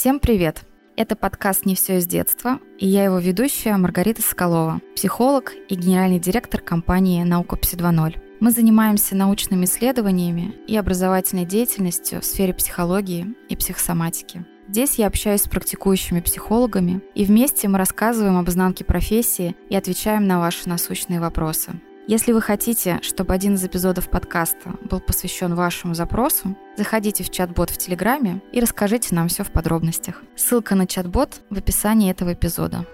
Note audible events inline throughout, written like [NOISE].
Всем привет! Это подкаст «Не все из детства», и я его ведущая Маргарита Соколова, психолог и генеральный директор компании «Наукопси 2.0». Мы занимаемся научными исследованиями и образовательной деятельностью в сфере психологии и психосоматики. Здесь я общаюсь с практикующими психологами, и вместе мы рассказываем об изнанке профессии и отвечаем на ваши насущные вопросы. Если вы хотите, чтобы один из эпизодов подкаста был посвящен вашему запросу, заходите в чат-бот в Телеграме и расскажите нам все в подробностях. Ссылка на чат-бот в описании этого эпизода.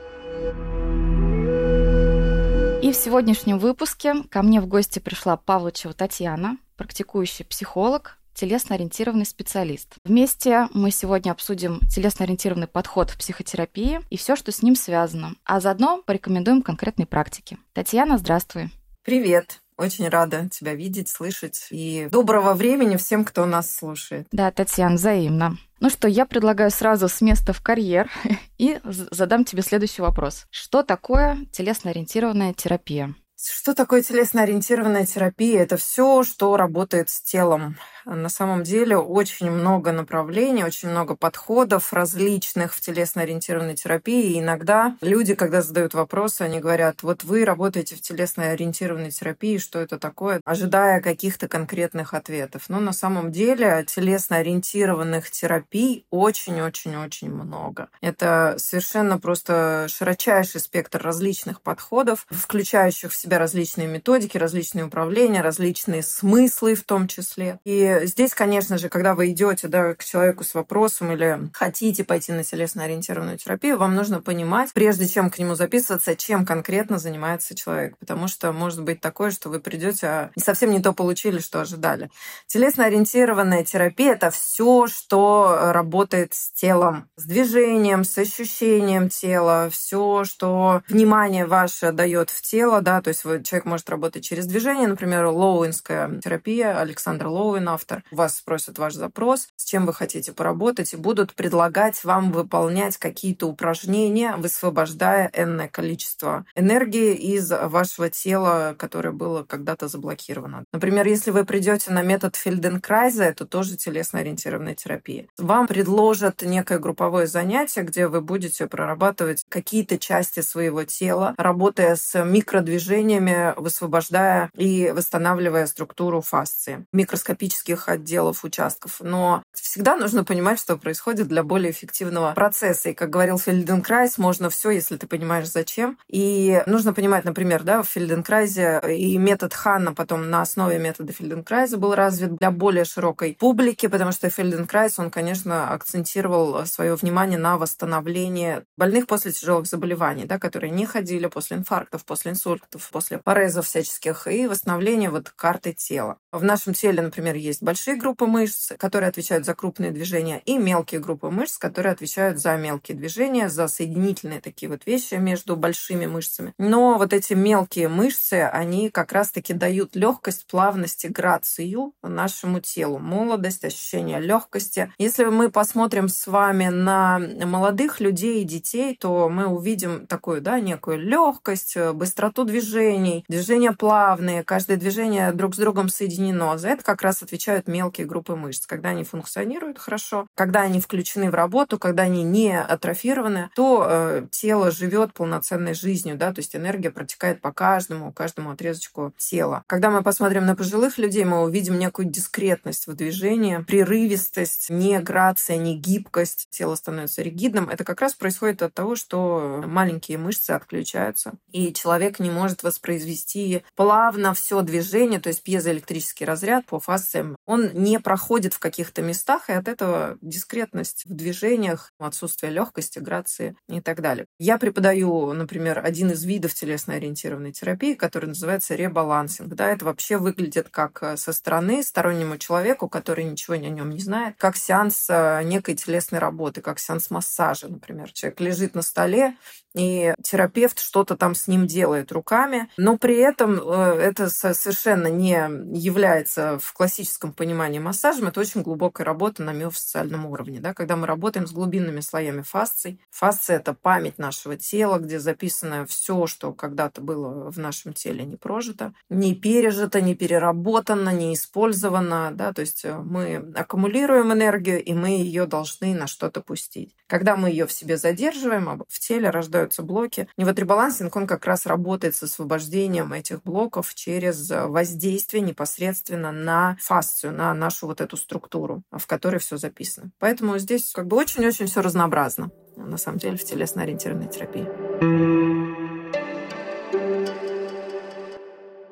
И в сегодняшнем выпуске ко мне в гости пришла Павлычева Татьяна, практикующий психолог, телесно-ориентированный специалист. Вместе мы сегодня обсудим телесно-ориентированный подход в психотерапии и все, что с ним связано, а заодно порекомендуем конкретные практики. Татьяна, здравствуй. Привет. Очень рада тебя видеть, слышать. И доброго времени всем, кто нас слушает. Да, Татьяна, взаимно. Ну что, я предлагаю сразу с места в карьер [LAUGHS] и задам тебе следующий вопрос. Что такое телесно-ориентированная терапия? Что такое телесно-ориентированная терапия? Это все, что работает с телом на самом деле очень много направлений, очень много подходов различных в телесно-ориентированной терапии. И иногда люди, когда задают вопросы, они говорят, вот вы работаете в телесно-ориентированной терапии, что это такое, ожидая каких-то конкретных ответов. Но на самом деле телесно-ориентированных терапий очень-очень-очень много. Это совершенно просто широчайший спектр различных подходов, включающих в себя различные методики, различные управления, различные смыслы в том числе. И здесь, конечно же, когда вы идете да, к человеку с вопросом или хотите пойти на телесно-ориентированную терапию, вам нужно понимать, прежде чем к нему записываться, чем конкретно занимается человек. Потому что может быть такое, что вы придете, а совсем не то получили, что ожидали. Телесно-ориентированная терапия это все, что работает с телом, с движением, с ощущением тела, все, что внимание ваше дает в тело, да, то есть человек может работать через движение, например, лоуинская терапия, Александр Лоуин, автор. Вас спросят ваш запрос, с чем вы хотите поработать, и будут предлагать вам выполнять какие-то упражнения, высвобождая энное количество энергии из вашего тела, которое было когда-то заблокировано. Например, если вы придете на метод Фельденкрайза, это тоже телесно-ориентированная терапия. Вам предложат некое групповое занятие, где вы будете прорабатывать какие-то части своего тела, работая с микродвижениями, высвобождая и восстанавливая структуру фасции. Микроскопические других отделов, участков. Но всегда нужно понимать, что происходит для более эффективного процесса. И, как говорил Фельденкрайс, можно все, если ты понимаешь, зачем. И нужно понимать, например, да, в Фельденкрайзе и метод Ханна потом на основе метода Фельденкрайза был развит для более широкой публики, потому что Фельденкрайс, он, конечно, акцентировал свое внимание на восстановлении больных после тяжелых заболеваний, да, которые не ходили после инфарктов, после инсультов, после порезов всяческих, и восстановление вот карты тела. В нашем теле, например, есть большие группы мышц, которые отвечают за крупные движения, и мелкие группы мышц, которые отвечают за мелкие движения, за соединительные такие вот вещи между большими мышцами. Но вот эти мелкие мышцы, они как раз-таки дают легкость, плавность и грацию нашему телу, молодость, ощущение легкости. Если мы посмотрим с вами на молодых людей и детей, то мы увидим такую, да, некую легкость, быстроту движений, движения плавные, каждое движение друг с другом соединено. За это как раз отвечают отвечают мелкие группы мышц. Когда они функционируют хорошо, когда они включены в работу, когда они не атрофированы, то э, тело живет полноценной жизнью, да, то есть энергия протекает по каждому, каждому отрезочку тела. Когда мы посмотрим на пожилых людей, мы увидим некую дискретность в движении, прерывистость, не грация, не гибкость, тело становится ригидным. Это как раз происходит от того, что маленькие мышцы отключаются, и человек не может воспроизвести плавно все движение, то есть пьезоэлектрический разряд по фасциям он не проходит в каких-то местах, и от этого дискретность в движениях, отсутствие легкости, грации и так далее. Я преподаю, например, один из видов телесно-ориентированной терапии, который называется ребалансинг. Да, это вообще выглядит как э, со стороны стороннему человеку, который ничего о нем не знает, как сеанс э, некой телесной работы, как сеанс массажа, например. Человек лежит на столе, и терапевт что-то там с ним делает руками, но при этом э, это совершенно не является в классическом понимании массажем, это очень глубокая работа на миофасциальном уровне, да, когда мы работаем с глубинными слоями фасций. Фасция – это память нашего тела, где записано все, что когда-то было в нашем теле не прожито, не пережито, не переработано, не использовано, да, то есть э, мы аккумулируем энергию, и мы ее должны на что-то пустить. Когда мы ее в себе задерживаем, в теле рождаются блоки. И вот ребалансинг, он как раз работает с освобождением этих блоков через воздействие непосредственно на фасцию, на нашу вот эту структуру, в которой все записано. Поэтому здесь как бы очень-очень все разнообразно, на самом деле, в телесно-ориентированной терапии.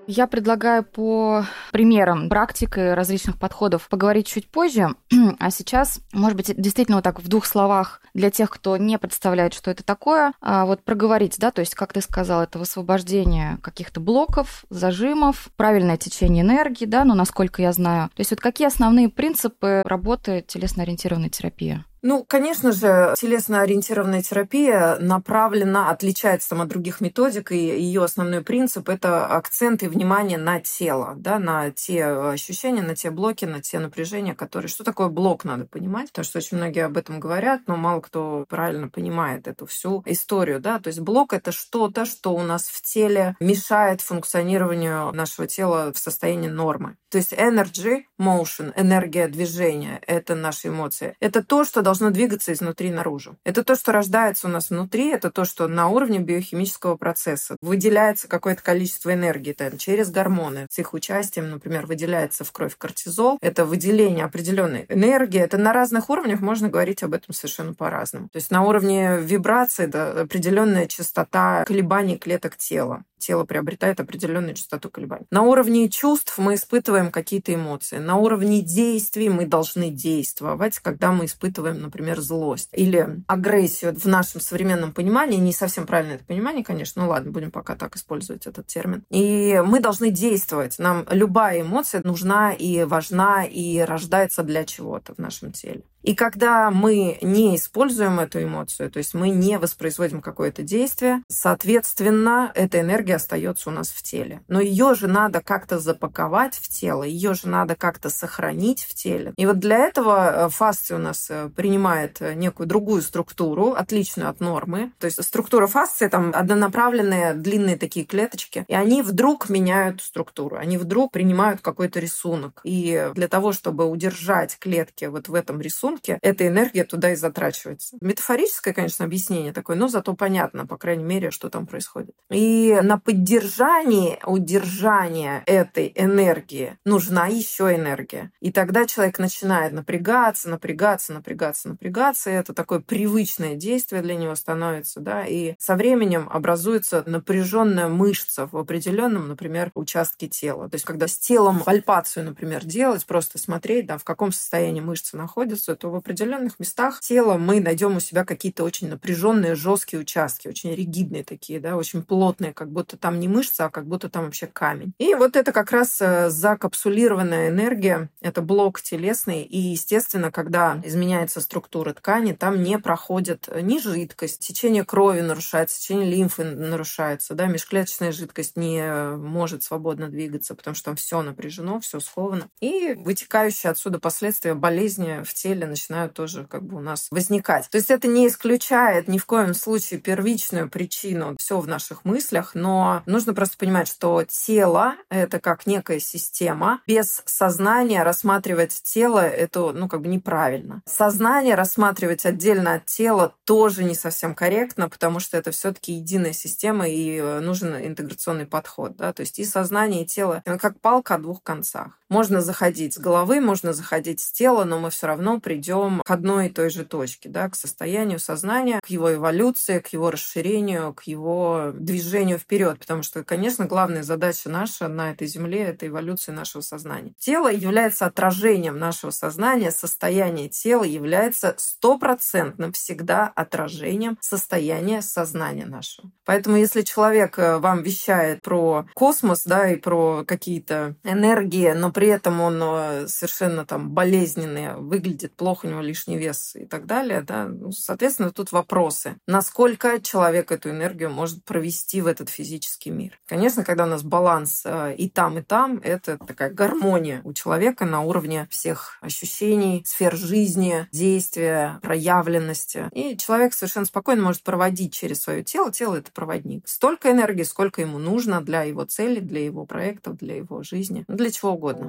Я предлагаю по примерам практик различных подходов поговорить чуть позже. [CLEARS THROAT] А сейчас, может быть, действительно вот так в двух словах для тех, кто не представляет, что это такое, а вот проговорить, да, то есть, как ты сказал, это высвобождение каких-то блоков, зажимов, правильное течение энергии, да, ну, насколько я знаю. То есть вот какие основные принципы работы телесно-ориентированной терапии? Ну, конечно же, телесно-ориентированная терапия направлена, отличается там от других методик, и ее основной принцип – это акцент и внимание на тело, да, на те ощущения, на те блоки, на те напряжения, которые... Что такое блок, надо понимать, потому что очень многие об этом говорят, но мало кто правильно понимает эту всю историю, да, то есть блок – это что-то, что у нас в теле мешает функционированию нашего тела в состоянии нормы. То есть energy, motion, энергия движения – это наши эмоции. Это то, что должно должно двигаться изнутри наружу. Это то, что рождается у нас внутри, это то, что на уровне биохимического процесса выделяется какое-то количество энергии там, через гормоны. С их участием, например, выделяется в кровь кортизол. Это выделение определенной энергии. Это на разных уровнях можно говорить об этом совершенно по-разному. То есть на уровне вибрации да, определенная частота колебаний клеток тела тело приобретает определенную частоту колебаний. На уровне чувств мы испытываем какие-то эмоции. На уровне действий мы должны действовать, когда мы испытываем, например, злость или агрессию. В нашем современном понимании, не совсем правильное это понимание, конечно, ну ладно, будем пока так использовать этот термин. И мы должны действовать. Нам любая эмоция нужна и важна, и рождается для чего-то в нашем теле. И когда мы не используем эту эмоцию, то есть мы не воспроизводим какое-то действие, соответственно, эта энергия остается у нас в теле. Но ее же надо как-то запаковать в тело, ее же надо как-то сохранить в теле. И вот для этого э, фасция у нас э, принимает э, некую другую структуру, отличную от нормы. То есть структура фасции там однонаправленные длинные такие клеточки, и они вдруг меняют структуру, они вдруг принимают какой-то рисунок. И для того, чтобы удержать клетки вот в этом рисунке, рисунке, эта энергия туда и затрачивается. Метафорическое, конечно, объяснение такое, но зато понятно, по крайней мере, что там происходит. И на поддержании, удержание этой энергии нужна еще энергия. И тогда человек начинает напрягаться, напрягаться, напрягаться, напрягаться, и это такое привычное действие для него становится, да, и со временем образуется напряженная мышца в определенном, например, участке тела. То есть, когда с телом пальпацию, например, делать, просто смотреть, да, в каком состоянии мышцы находятся, то в определенных местах тела мы найдем у себя какие-то очень напряженные, жесткие участки, очень ригидные такие, да, очень плотные, как будто там не мышца, а как будто там вообще камень. И вот это как раз э, закапсулированная энергия, это блок телесный, и, естественно, когда изменяется структура ткани, там не проходит ни жидкость, течение крови нарушается, течение лимфы нарушается, да, межклеточная жидкость не э, может свободно двигаться, потому что там все напряжено, все сковано. И вытекающие отсюда последствия болезни в теле начинают тоже как бы у нас возникать. То есть это не исключает ни в коем случае первичную причину, все в наших мыслях, но нужно просто понимать, что тело — это как некая система. Без сознания рассматривать тело — это, ну, как бы неправильно. Сознание рассматривать отдельно от тела тоже не совсем корректно, потому что это все таки единая система, и э, нужен интеграционный подход. Да? То есть и сознание, и тело — как палка о двух концах. Можно заходить с головы, можно заходить с тела, но мы все равно придем к одной и той же точке, да, к состоянию сознания, к его эволюции, к его расширению, к его движению вперед. Потому что, конечно, главная задача наша на этой земле — это эволюция нашего сознания. Тело является отражением нашего сознания, состояние тела является стопроцентным всегда отражением состояния сознания нашего. Поэтому если человек э, вам вещает про космос, да, и про какие-то энергии, но при при этом он э, совершенно там болезненный, выглядит плохо, у него лишний вес и так далее, да, ну, соответственно, тут вопросы. Насколько человек эту энергию может провести в этот физический мир? Конечно, когда у нас баланс э, и там, и там, это такая гармония у человека на уровне всех ощущений, сфер жизни, действия, проявленности. И человек совершенно спокойно может проводить через свое тело. Тело — это проводник. Столько энергии, сколько ему нужно для его цели, для его проектов, для его жизни, для чего угодно.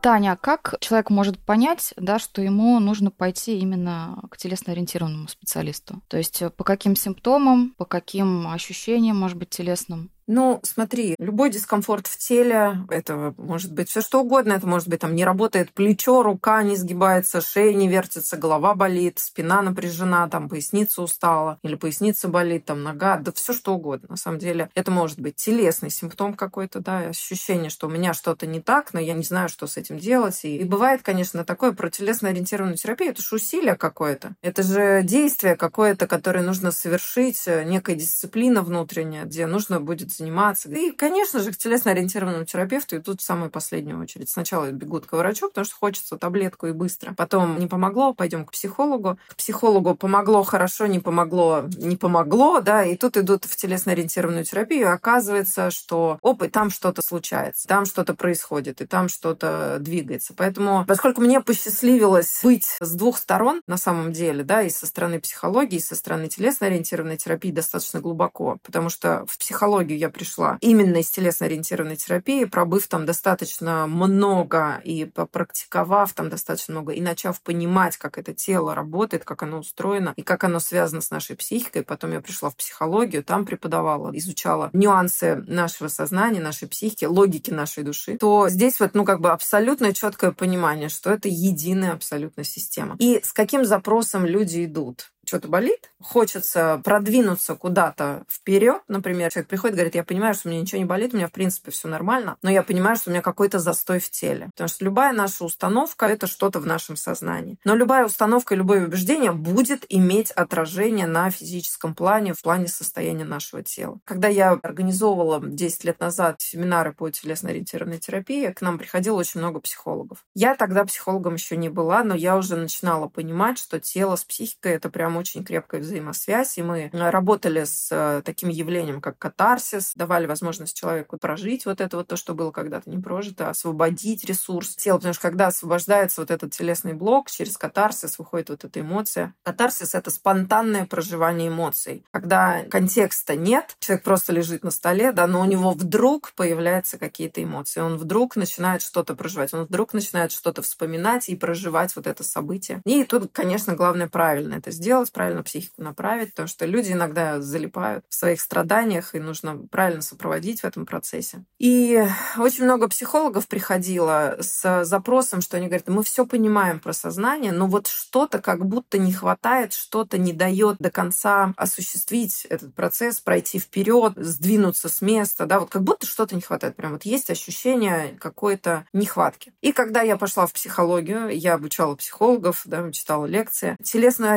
Таня, а как человек может понять, да, что ему нужно пойти именно к телесно-ориентированному специалисту? То есть э, по каким симптомам, по каким ощущениям, может быть, телесным? Ну, смотри, любой дискомфорт в теле, это может быть все что угодно, это может быть там не работает плечо, рука не сгибается, шея не вертится, голова болит, спина напряжена, там поясница устала, или поясница болит, там нога, да все что угодно. На самом деле это может быть телесный симптом какой-то, да, ощущение, что у меня что-то не так, но я не знаю, что с этим делать. И, и бывает, конечно, такое про телесно-ориентированную терапию, это же усилие какое-то, это же действие какое-то, которое нужно совершить, э, некая дисциплина внутренняя, где нужно будет заниматься. И, конечно же, к телесно-ориентированному терапевту идут в самую последнюю очередь. Сначала бегут к врачу, потому что хочется таблетку и быстро. Потом не помогло, пойдем к психологу. К психологу помогло хорошо, не помогло, не помогло, да, и тут идут в телесно-ориентированную терапию, и оказывается, что опыт, там что-то случается, там что-то происходит, и там что-то двигается. Поэтому, поскольку мне посчастливилось быть с двух сторон, на самом деле, да, и со стороны психологии, и со стороны телесно-ориентированной терапии достаточно глубоко, потому что в психологию я я пришла именно из телесно-ориентированной терапии, пробыв там достаточно много и попрактиковав там достаточно много, и начав понимать, как это тело работает, как оно устроено и как оно связано с нашей психикой. Потом я пришла в психологию, там преподавала, изучала нюансы нашего сознания, нашей психики, логики нашей души, то здесь вот, ну, как бы абсолютно четкое понимание, что это единая абсолютно система. И с каким запросом люди идут? Что-то болит, хочется продвинуться куда-то вперед, например, человек приходит и говорит, я понимаю, что у меня ничего не болит, у меня в принципе все нормально, но я понимаю, что у меня какой-то застой в теле. Потому что любая наша установка — это что-то в нашем сознании. Но любая установка и любое убеждение будет иметь отражение на физическом плане, в плане состояния нашего тела. Когда я организовывала 10 лет назад семинары по телесно-ориентированной терапии, к нам приходило очень много психологов. Я тогда психологом еще не была, но я уже начинала понимать, что тело с психикой — это прям очень крепкая взаимосвязь, и мы работали с э, таким явлением, как катарсис, давали возможность человеку прожить вот это вот то, что было когда-то не прожито, освободить ресурс тела, потому что когда освобождается вот этот телесный блок, через катарсис выходит вот эта эмоция. Катарсис — это спонтанное проживание эмоций. Когда контекста нет, человек просто лежит на столе, да, но у него вдруг появляются какие-то эмоции, он вдруг начинает что-то проживать, он вдруг начинает что-то вспоминать и проживать вот это событие. И тут, конечно, главное правильно это сделать, сделать, правильно психику направить, потому что люди иногда залипают в своих страданиях, и нужно правильно сопроводить в этом процессе. И очень много психологов приходило с запросом, что они говорят, мы все понимаем про сознание, но вот что-то как будто не хватает, что-то не дает до конца осуществить этот процесс, пройти вперед, сдвинуться с места, да, вот как будто что-то не хватает. Прям вот есть ощущение какой-то нехватки. И когда я пошла в психологию, я обучала психологов, да, читала лекции, телесно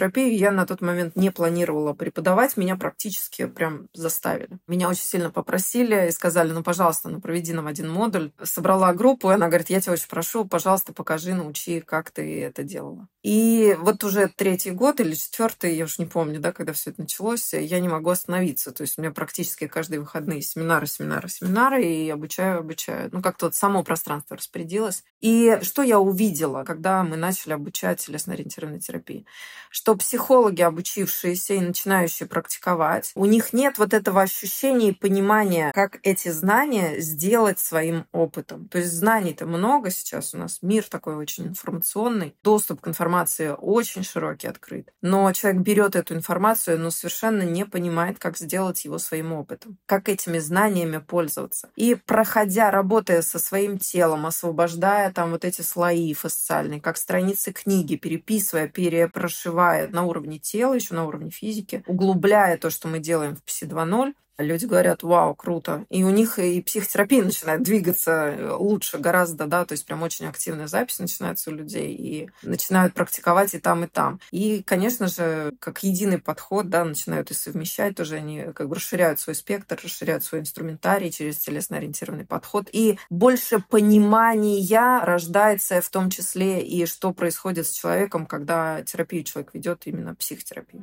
ориентированную терапию я на тот момент не планировала преподавать, меня практически прям заставили. Меня очень сильно попросили и сказали, ну, пожалуйста, ну, проведи нам один модуль. Собрала группу, и она говорит, я тебя очень прошу, пожалуйста, покажи, научи, как ты это делала. И вот уже третий год или четвертый, я уж не помню, да, когда все это началось, я не могу остановиться. То есть у меня практически каждые выходные семинары, семинары, семинары, и обучаю, обучаю. Ну, как-то вот само пространство распорядилось. И что я увидела, когда мы начали обучать телесно-ориентированной терапии? Что психологи, обучившиеся и начинающие практиковать, у них нет вот этого ощущения и понимания, как эти знания сделать своим опытом. То есть знаний-то много сейчас у нас, мир такой очень информационный, доступ к информации очень широкий, открыт. Но человек берет эту информацию, но совершенно не понимает, как сделать его своим опытом, как этими знаниями пользоваться. И проходя, работая со своим телом, освобождая там вот эти слои фасциальные, как страницы книги, переписывая, перепрошивая на уровне тела, еще на уровне физики, углубляя то, что мы делаем в ПСИ 2.0, люди говорят, вау, круто. И у них и психотерапия начинает двигаться лучше гораздо, да, то есть прям очень активная запись начинается у людей, и начинают практиковать и там, и там. И, конечно же, как единый подход, да, начинают и совмещать тоже, они как бы расширяют свой спектр, расширяют свой инструментарий через телесно-ориентированный подход. И больше понимания рождается в том числе и что происходит с человеком, когда терапию человек ведет именно психотерапию.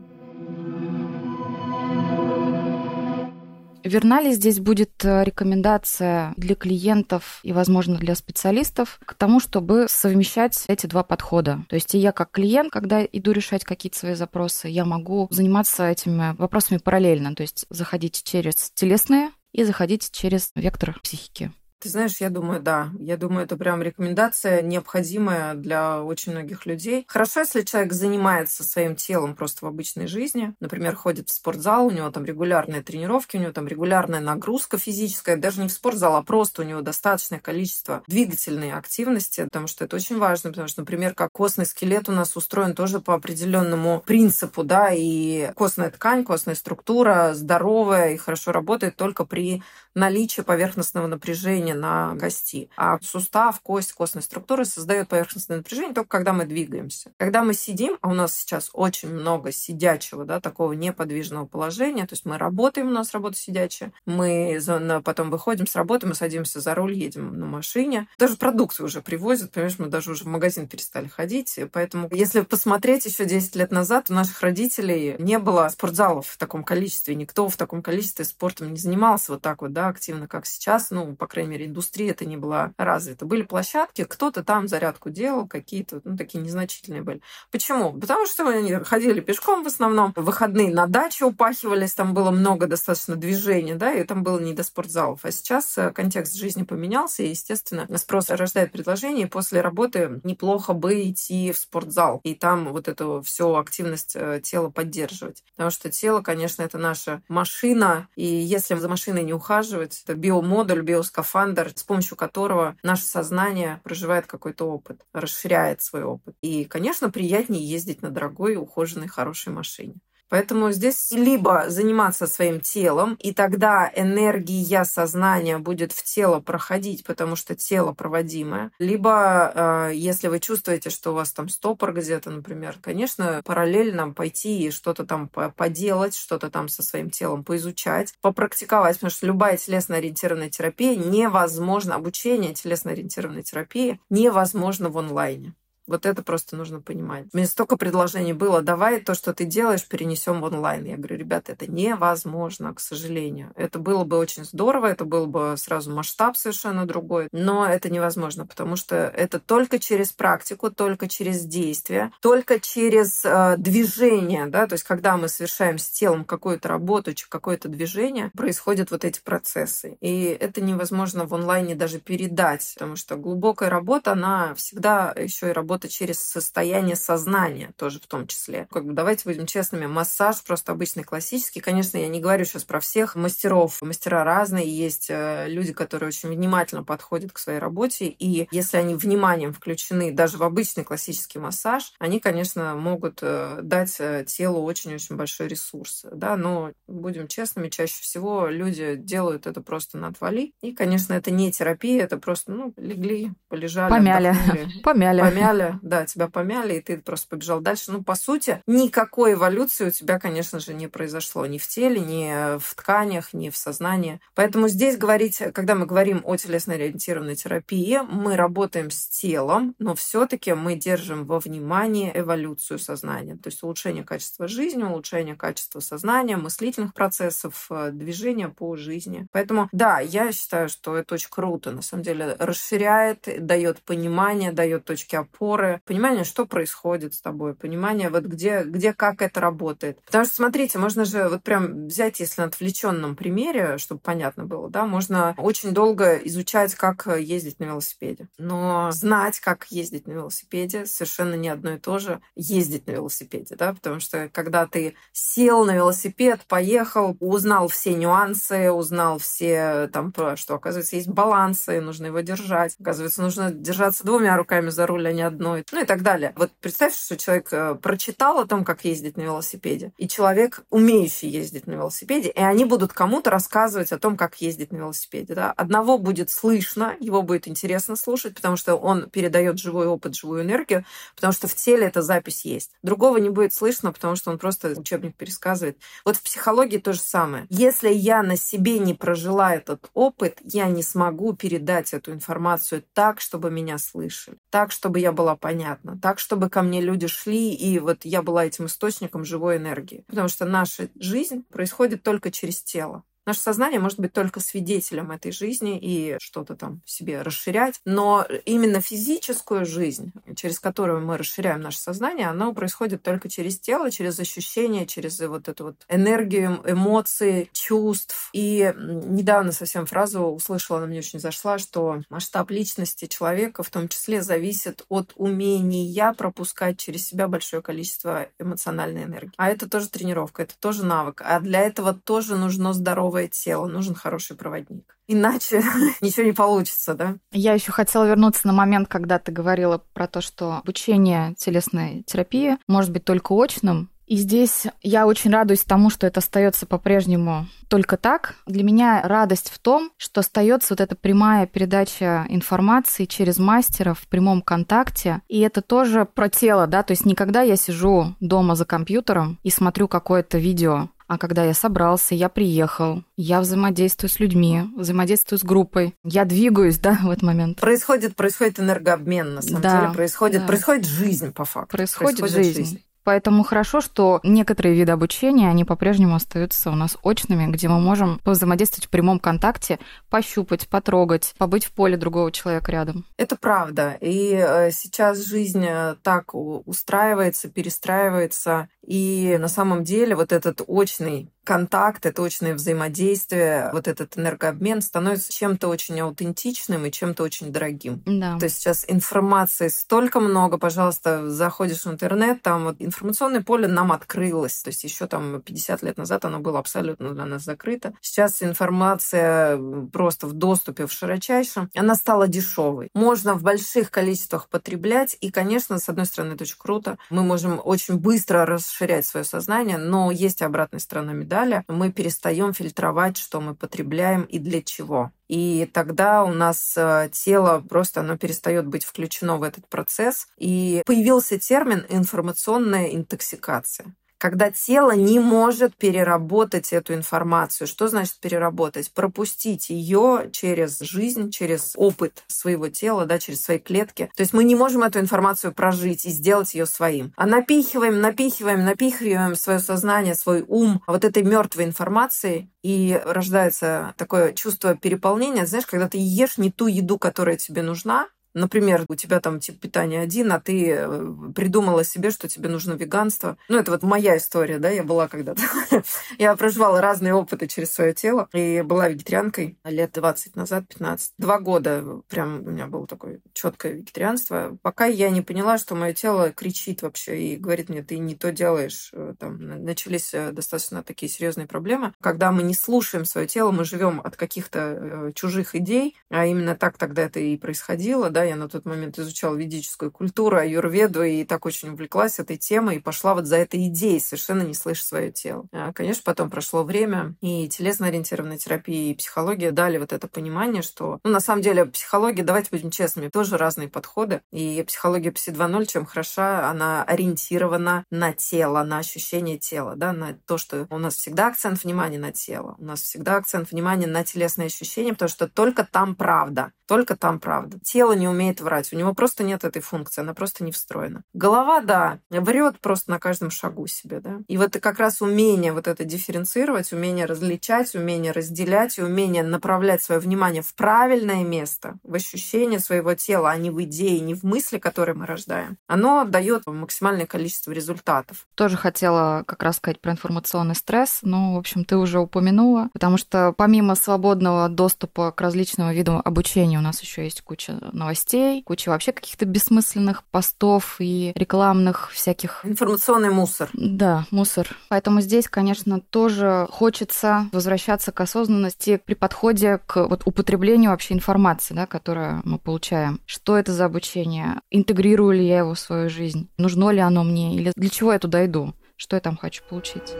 Верна ли здесь будет э, рекомендация для клиентов и, возможно, для специалистов к тому, чтобы совмещать эти два подхода? То есть и я как клиент, когда иду решать какие-то свои запросы, я могу заниматься этими вопросами параллельно, то есть заходить через телесные и заходить через вектор психики. Ты знаешь, я думаю, да. Я думаю, это прям рекомендация необходимая для очень многих людей. Хорошо, если человек занимается своим телом просто в обычной жизни. Например, ходит в спортзал, у него там регулярные тренировки, у него там регулярная нагрузка физическая, даже не в спортзал, а просто у него достаточное количество двигательной активности, потому что это очень важно, потому что, например, как костный скелет у нас устроен тоже по определенному принципу, да, и костная ткань, костная структура здоровая и хорошо работает только при наличии поверхностного напряжения напряжение на кости. А сустав, кость, костная структура создает поверхностное напряжение только когда мы двигаемся. Когда мы сидим, а у нас сейчас очень много сидячего, да, такого неподвижного положения, то есть мы работаем, у нас работа сидячая, мы потом выходим с работы, мы садимся за руль, едем на машине. Даже продукцию уже привозят, понимаешь, мы даже уже в магазин перестали ходить. Поэтому, если посмотреть еще 10 лет назад, у наших родителей не было спортзалов в таком количестве, никто в таком количестве спортом не занимался вот так вот, да, активно, как сейчас, ну, по крайней мере, мере, индустрия это не была развита. Были площадки, кто-то там зарядку делал, какие-то, ну, такие незначительные были. Почему? Потому что они ходили пешком в основном, в выходные на даче упахивались, там было много достаточно движения, да, и там было не до спортзалов. А сейчас э, контекст жизни поменялся, и, естественно, спрос рождает предложение, и после работы неплохо бы идти в спортзал, и там вот эту всю активность э, тела поддерживать. Потому что тело, конечно, это наша машина, и если за машиной не ухаживать, это биомодуль, биоскафандр, скафандр, с помощью которого наше сознание проживает какой-то опыт, расширяет свой опыт. И, конечно, приятнее ездить на дорогой, ухоженной, хорошей машине. Поэтому здесь либо заниматься своим телом, и тогда энергия сознания будет в тело проходить, потому что тело проводимое. Либо, э, если вы чувствуете, что у вас там стопор где-то, например, конечно, параллельно пойти и что-то там поделать, что-то там со своим телом поизучать, попрактиковать, потому что любая телесно-ориентированная терапия невозможно, обучение телесно-ориентированной терапии невозможно в онлайне. Вот это просто нужно понимать. Меня столько предложений было, давай то, что ты делаешь, перенесем в онлайн. Я говорю, ребята, это невозможно, к сожалению. Это было бы очень здорово, это был бы сразу масштаб совершенно другой, но это невозможно, потому что это только через практику, только через действие, только через э, движение, да, то есть когда мы совершаем с телом какую-то работу, какое-то движение, происходят вот эти процессы. И это невозможно в онлайне даже передать, потому что глубокая работа, она всегда еще и работает работа через состояние сознания тоже в том числе. Как бы давайте будем честными, массаж просто обычный классический. Конечно, я не говорю сейчас про всех мастеров. Мастера разные. Есть э, люди, которые очень внимательно подходят к своей работе. И если они вниманием включены даже в обычный классический массаж, они, конечно, могут э, дать э, телу очень-очень большой ресурс. Да? Но будем честными, чаще всего люди делают это просто на отвали. И, конечно, это не терапия, это просто, ну, легли, полежали, помяли, [LAUGHS] помяли, помяли, да, тебя помяли, и ты просто побежал дальше. Ну, по сути, никакой эволюции у тебя, конечно же, не произошло ни в теле, ни в тканях, ни в сознании. Поэтому здесь говорить, когда мы говорим о телесно-ориентированной терапии, мы работаем с телом, но все-таки мы держим во внимании эволюцию сознания, то есть улучшение качества жизни, улучшение качества сознания, мыслительных процессов, э, движения по жизни. Поэтому, да, я считаю, что это очень круто, на самом деле, расширяет, дает понимание, дает точки опоры, опоры, понимание, что происходит с тобой, понимание, вот где, где как это работает. Потому что, смотрите, можно же вот прям взять, если на отвлеченном примере, чтобы понятно было, да, можно очень долго изучать, как ездить на велосипеде. Но знать, как ездить на велосипеде, совершенно не одно и то же ездить на велосипеде, да, потому что когда ты сел на велосипед, поехал, узнал все нюансы, узнал все там, что, оказывается, есть балансы, нужно его держать. Оказывается, нужно держаться двумя руками за руль, а не одной ноет, ну и так далее. Вот представь, что человек э, прочитал о том, как ездить на велосипеде, и человек, умеющий ездить на велосипеде, и они будут кому-то рассказывать о том, как ездить на велосипеде. Да? Одного будет слышно, его будет интересно слушать, потому что он передает живой опыт, живую энергию, потому что в теле эта запись есть. Другого не будет слышно, потому что он просто учебник пересказывает. Вот в психологии то же самое. Если я на себе не прожила этот опыт, я не смогу передать эту информацию так, чтобы меня слышали, так, чтобы я была понятна, так, чтобы ко мне люди шли, и вот я была этим источником живой энергии. Потому что наша жизнь происходит только через тело. Наше сознание может быть только свидетелем этой жизни и что-то там себе расширять, но именно физическую жизнь, через которую мы расширяем наше сознание, она происходит только через тело, через ощущения, через вот эту вот энергию, эмоции, чувств. И недавно совсем фразу услышала, она мне очень зашла, что масштаб личности человека в том числе зависит от умения пропускать через себя большое количество эмоциональной энергии. А это тоже тренировка, это тоже навык. А для этого тоже нужно здоровое здоровое тело, нужен хороший проводник. Иначе [LAUGHS] ничего не получится, да? Я еще хотела вернуться на момент, когда ты говорила про то, что обучение телесной терапии может быть только очным, и здесь я очень радуюсь тому, что это остается по-прежнему только так. Для меня радость в том, что остается вот эта прямая передача информации через мастера в прямом контакте. И это тоже про тело, да, то есть никогда я сижу дома за компьютером и смотрю какое-то видео а когда я собрался, я приехал, я взаимодействую с людьми, взаимодействую с группой, я двигаюсь, да, [LAUGHS] в этот момент. Происходит, происходит энергообмен, на самом да, деле, происходит, да. происходит жизнь по факту. Происходит, происходит жизнь. жизнь. Поэтому хорошо, что некоторые виды обучения, они по-прежнему остаются у нас очными, где мы можем взаимодействовать в прямом контакте, пощупать, потрогать, побыть в поле другого человека рядом. Это правда. И э, сейчас жизнь э, так устраивается, перестраивается. И на самом деле вот этот очный контакт, это точное взаимодействие, вот этот энергообмен становится чем-то очень аутентичным и чем-то очень дорогим. Да. То есть сейчас информации столько много, пожалуйста, заходишь в интернет, там вот информационное поле нам открылось. То есть еще там 50 лет назад оно было абсолютно для нас закрыто. Сейчас информация просто в доступе в широчайшем, она стала дешевой. Можно в больших количествах потреблять, и, конечно, с одной стороны, это очень круто. Мы можем очень быстро расширять свое сознание, но есть обратная сторона медали далее, мы перестаем фильтровать, что мы потребляем и для чего. И тогда у нас э, тело просто оно перестает быть включено в этот процесс. И появился термин информационная интоксикация когда тело не может переработать эту информацию. Что значит переработать? Пропустить ее через жизнь, через опыт своего тела, да, через свои клетки. То есть мы не можем эту информацию прожить и сделать ее своим. А напихиваем, напихиваем, напихиваем свое сознание, свой ум вот этой мертвой информацией, и рождается такое чувство переполнения. Знаешь, когда ты ешь не ту еду, которая тебе нужна, Например, у тебя там тип питания один, а ты э, придумала себе, что тебе нужно веганство. Ну, это вот моя история, да, я была когда-то. [LAUGHS] я проживала разные опыты через свое тело и была вегетарианкой лет 20 назад, 15. Два года прям у меня было такое четкое вегетарианство, пока я не поняла, что мое тело кричит вообще и говорит мне, ты не то делаешь. Э, там начались э, достаточно такие серьезные проблемы. Когда мы не слушаем свое тело, мы живем от каких-то чужих идей, а именно так тогда это и происходило, да, я на тот момент изучала ведическую культуру, аюрведу, и так очень увлеклась этой темой, и пошла вот за этой идеей, совершенно не слыша свое тело. А, конечно, потом прошло время, и телесно-ориентированная терапия, и психология дали вот это понимание, что, ну, на самом деле, психология, давайте будем честными, тоже разные подходы, и психология Пси 2.0, чем хороша, она ориентирована на тело, на ощущение тела, да, на то, что у нас всегда акцент внимания на тело, у нас всегда акцент внимания на телесные ощущения, потому что только там правда, только там правда. Тело не умеет врать. У него просто нет этой функции, она просто не встроена. Голова, да, врет просто на каждом шагу себе, да. И вот как раз умение вот это дифференцировать, умение различать, умение разделять и умение направлять свое внимание в правильное место, в ощущение своего тела, а не в идеи, не в мысли, которые мы рождаем, оно дает максимальное количество результатов. Тоже хотела как раз сказать про информационный стресс, но, в общем, ты уже упомянула, потому что помимо свободного доступа к различным видам обучения у нас еще есть куча новостей, соцсетей, куча вообще каких-то бессмысленных постов и рекламных всяких... Информационный мусор. Да, мусор. Поэтому здесь, конечно, тоже хочется возвращаться к осознанности при подходе к вот употреблению вообще информации, да, которую мы получаем. Что это за обучение? Интегрирую ли я его в свою жизнь? Нужно ли оно мне? Или для чего я туда иду? Что я там хочу получить?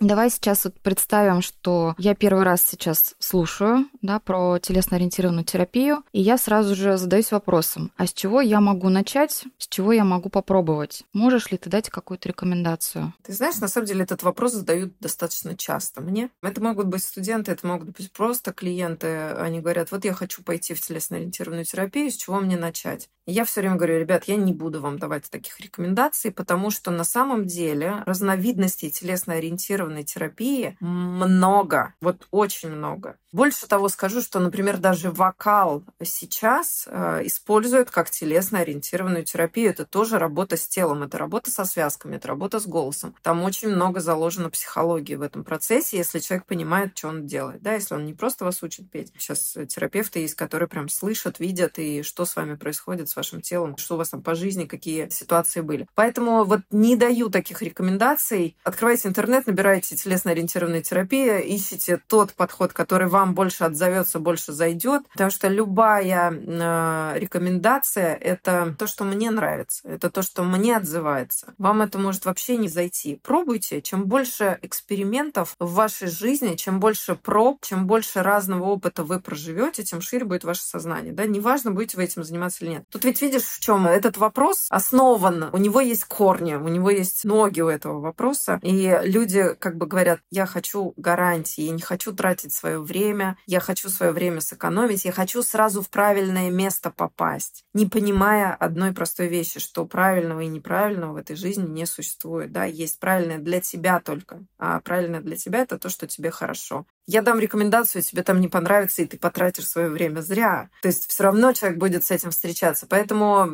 Давай сейчас вот представим, что я первый раз сейчас слушаю да, про телесно-ориентированную терапию, и я сразу же задаюсь вопросом, а с чего я могу начать, с чего я могу попробовать? Можешь ли ты дать какую-то рекомендацию? Ты знаешь, на самом деле этот вопрос задают достаточно часто мне. Это могут быть студенты, это могут быть просто клиенты. Они говорят, вот я хочу пойти в телесно-ориентированную терапию, с чего мне начать? И я все время говорю, ребят, я не буду вам давать таких рекомендаций, потому что на самом деле разновидностей телесно-ориентированной интеграционной терапии много, вот очень много. Больше того скажу, что, например, даже вокал сейчас э, используют как телесно-ориентированную терапию. Это тоже работа с телом, это работа со связками, это работа с голосом. Там очень много заложено психологии в этом процессе, если человек понимает, что он делает. Да, если он не просто вас учит петь. Сейчас терапевты есть, которые прям слышат, видят, и что с вами происходит, с вашим телом, что у вас там по жизни, какие ситуации были. Поэтому вот не даю таких рекомендаций. Открывайте интернет, набирайте телесно-ориентированная терапия, ищите тот подход, который вам больше отзовется, больше зайдет. Потому что любая э, рекомендация – это то, что мне нравится, это то, что мне отзывается. Вам это может вообще не зайти. Пробуйте. Чем больше экспериментов в вашей жизни, чем больше проб, чем больше разного опыта вы проживете, тем шире будет ваше сознание. Да? Неважно, будете вы этим заниматься или нет. Тут ведь видишь, в чем этот вопрос основан. У него есть корни, у него есть ноги у этого вопроса. И люди как бы говорят, я хочу гарантии, я не хочу тратить свое время, я хочу свое время сэкономить, я хочу сразу в правильное место попасть, не понимая одной простой вещи, что правильного и неправильного в этой жизни не существует. Да? Есть правильное для тебя только, а правильное для тебя — это то, что тебе хорошо я дам рекомендацию, тебе там не понравится, и ты потратишь свое время зря. То есть все равно человек будет с этим встречаться. Поэтому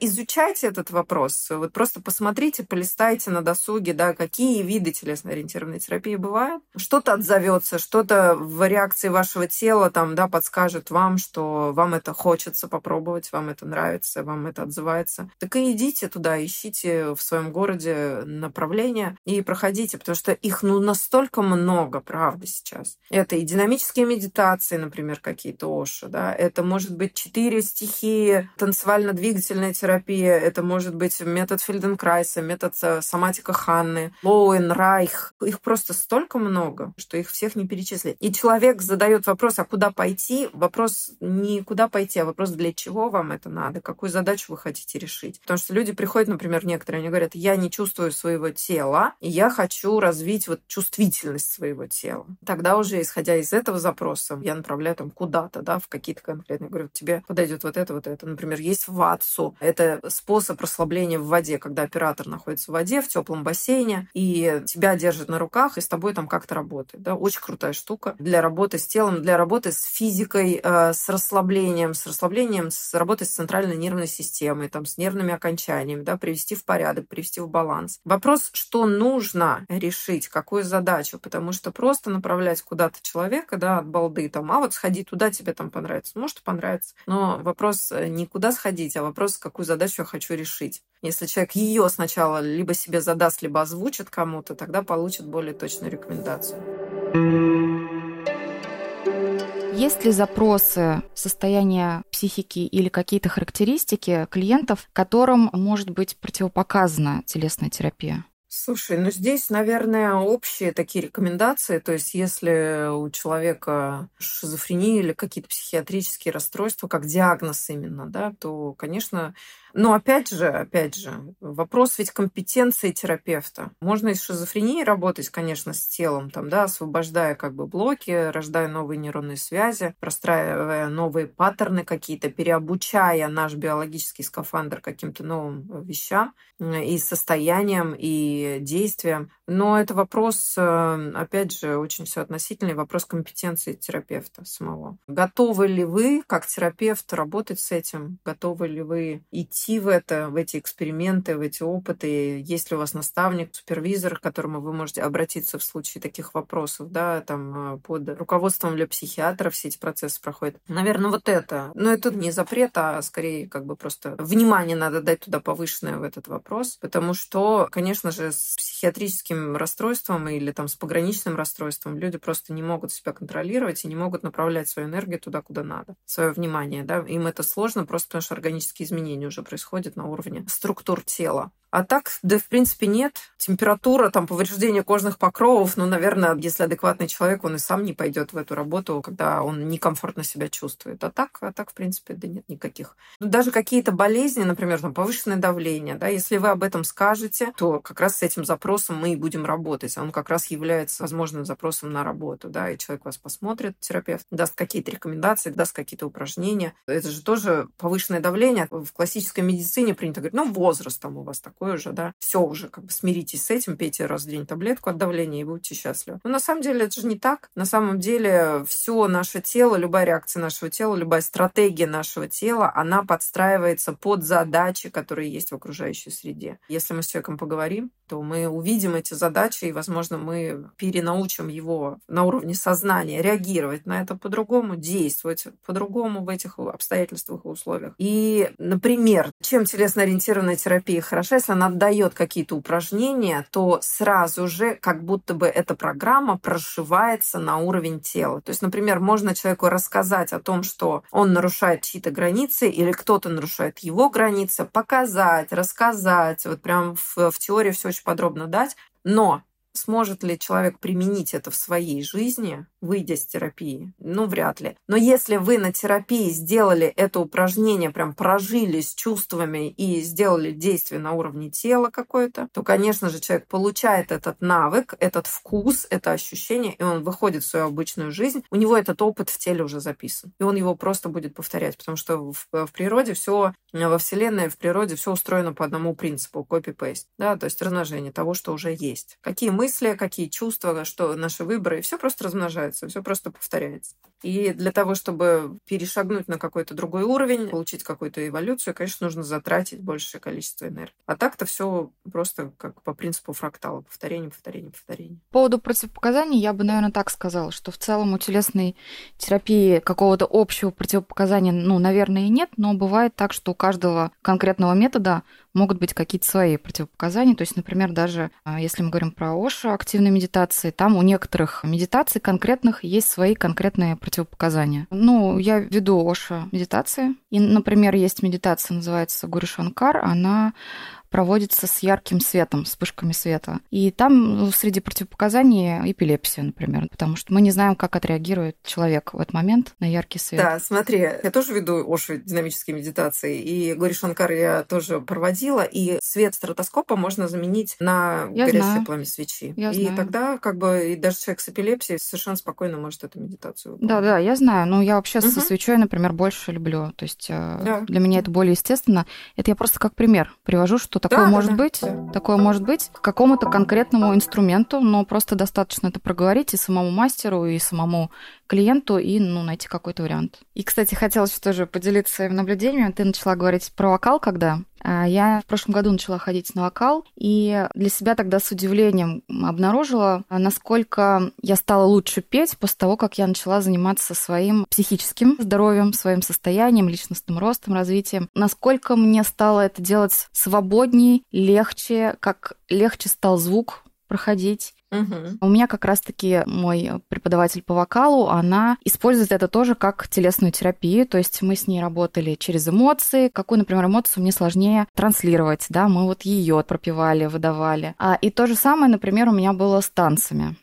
изучайте этот вопрос. Вот просто посмотрите, полистайте на досуге, да, какие виды телесно-ориентированной терапии бывают. Что-то отзовется, что-то в реакции вашего тела там, да, подскажет вам, что вам это хочется попробовать, вам это нравится, вам это отзывается. Так и идите туда, ищите в своем городе направления и проходите, потому что их ну настолько много, правда, сейчас сейчас. Это и динамические медитации, например, какие-то Оши, да, это может быть четыре стихии, танцевально-двигательная терапия, это может быть метод Фельденкрайса, метод э, соматика Ханны, Лоуэн, Райх. Их просто столько много, что их всех не перечислить. И человек задает вопрос, а куда пойти? Вопрос не куда пойти, а вопрос, для чего вам это надо, какую задачу вы хотите решить. Потому что люди приходят, например, некоторые, они говорят, я не чувствую своего тела, и я хочу развить вот чувствительность своего тела. Тогда уже, исходя из этого запроса, я направляю там куда-то, да, в какие-то конкретные. Говорю, тебе подойдет вот это, вот это. Например, есть ватсу. Это способ расслабления в воде, когда оператор находится в воде, в теплом бассейне, и тебя держит на руках, и с тобой там как-то работает. Да? Очень крутая штука для работы с телом, для работы с физикой, э, с расслаблением, с расслаблением, с работой с центральной нервной системой, там, с нервными окончаниями, да, привести в порядок, привести в баланс. Вопрос, что нужно решить, какую задачу, потому что просто направлять куда-то человека, да, от балды, там, а вот сходи туда, тебе там понравится. Может, понравится. Но вопрос э, не куда сходить, а вопрос, какую задачу я хочу решить. Если человек ее сначала либо себе задаст, либо озвучит кому-то, тогда получит более точную рекомендацию. Есть ли запросы состояния психики или какие-то характеристики клиентов, которым может быть противопоказана телесная терапия? Слушай, ну здесь, наверное, общие такие рекомендации. То есть, если у человека шизофрения или какие-то психиатрические расстройства, как диагноз именно, да, то, конечно, но опять же, опять же, вопрос ведь компетенции терапевта. Можно из шизофрении работать, конечно, с телом, там, да, освобождая как бы блоки, рождая новые нейронные связи, простраивая новые паттерны какие-то, переобучая наш биологический скафандр каким-то новым вещам и состояниям, и действиям. Но это вопрос, э, опять же, очень все относительный, вопрос компетенции терапевта самого. Готовы ли вы, как терапевт, работать с этим? Готовы ли вы идти идти в это, в эти эксперименты, в эти опыты. Есть ли у вас наставник, супервизор, к которому вы можете обратиться в случае таких вопросов, да, там э, под руководством для психиатра все эти процессы проходят. Наверное, вот это. Но это не запрет, а скорее как бы просто внимание надо дать туда повышенное в этот вопрос, потому что, конечно же, с психиатрическим расстройством или там с пограничным расстройством люди просто не могут себя контролировать и не могут направлять свою энергию туда, куда надо, свое внимание, да, им это сложно просто потому, что органические изменения уже происходят на уровне структур тела. А так, да, в принципе, нет. Температура, там, повреждение кожных покровов, ну, наверное, если адекватный человек, он и сам не пойдет в эту работу, когда он некомфортно себя чувствует. А так, а так, в принципе, да нет никаких. Ну, даже какие-то болезни, например, там, повышенное давление, да, если вы об этом скажете, то как раз с этим запросом мы и будем работать. Он как раз является возможным запросом на работу, да, и человек вас посмотрит, терапевт, даст какие-то рекомендации, даст какие-то упражнения. Это же тоже повышенное давление. В классической медицине принято говорить, ну, возраст там у вас такой, такое же, да, все уже как бы смиритесь с этим, пейте раз в день таблетку от давления и будьте счастливы. Но на самом деле это же не так. На самом деле все наше тело, любая реакция нашего тела, любая стратегия нашего тела, она подстраивается под задачи, которые есть в окружающей среде. Если мы с человеком поговорим, то мы увидим эти задачи, и, возможно, мы перенаучим его на уровне сознания реагировать на это по-другому, действовать по-другому в этих обстоятельствах и условиях. И, например, чем телесно-ориентированная терапия хороша, если она дает какие-то упражнения, то сразу же как будто бы эта программа прошивается на уровень тела. То есть, например, можно человеку рассказать о том, что он нарушает чьи-то границы или кто-то нарушает его границы, показать, рассказать, вот прям в, в теории все очень подробно дать, но сможет ли человек применить это в своей жизни, выйдя с терапии? Ну, вряд ли. Но если вы на терапии сделали это упражнение, прям прожили с чувствами и сделали действие на уровне тела какое-то, то, конечно же, человек получает этот навык, этот вкус, это ощущение, и он выходит в свою обычную жизнь. У него этот опыт в теле уже записан. И он его просто будет повторять, потому что в, в природе все, во Вселенной, в природе все устроено по одному принципу, copy-paste, да, то есть размножение того, что уже есть. Какие мы мысли, какие чувства, что наши выборы, все просто размножается, все просто повторяется. И для того, чтобы перешагнуть на какой-то другой уровень, получить какую-то эволюцию, конечно, нужно затратить большее количество энергии. А так-то все просто как по принципу фрактала. Повторение, повторение, повторение. По поводу противопоказаний я бы, наверное, так сказала, что в целом у телесной терапии какого-то общего противопоказания, ну, наверное, и нет, но бывает так, что у каждого конкретного метода могут быть какие-то свои противопоказания. То есть, например, даже а, если мы говорим про Оша, активной медитации, там у некоторых медитаций конкретных есть свои конкретные противопоказания. Ну, я веду Оша медитации. И, например, есть медитация, называется Гуришанкар. Она проводится с ярким светом, вспышками света. И там ну, среди противопоказаний эпилепсия, например, потому что мы не знаем, как отреагирует человек в этот момент на яркий свет. Да, смотри, я тоже веду Оши динамические медитации, и Гори Шанкар я тоже проводила, и свет стратоскопа можно заменить на я горящее знаю. пламя свечи. Я и знаю. тогда как бы и даже человек с эпилепсией совершенно спокойно может эту медитацию выполнить. Да, да, я знаю, но я вообще угу. со свечой, например, больше люблю. То есть э, да. для меня это более естественно. Это я просто как пример привожу, что такое да, может да, быть. Да. Такое может быть к какому-то конкретному инструменту, но просто достаточно это проговорить и самому мастеру, и самому клиенту, и ну, найти какой-то вариант. И, кстати, хотелось тоже поделиться своими наблюдениями. Ты начала говорить про вокал, когда а, я в прошлом году начала ходить на вокал, и для себя тогда с удивлением обнаружила, насколько я стала лучше петь после того, как я начала заниматься своим психическим здоровьем, своим состоянием, личностным ростом, развитием. Насколько мне стало это делать свободней, легче, как легче стал звук проходить. Угу. У меня как раз-таки мой преподаватель по вокалу, она использует это тоже как телесную терапию, то есть мы с ней работали через эмоции, какую, например, эмоцию мне сложнее транслировать, да, мы вот ее пропивали, выдавали. А, и то же самое, например, у меня было с танцами.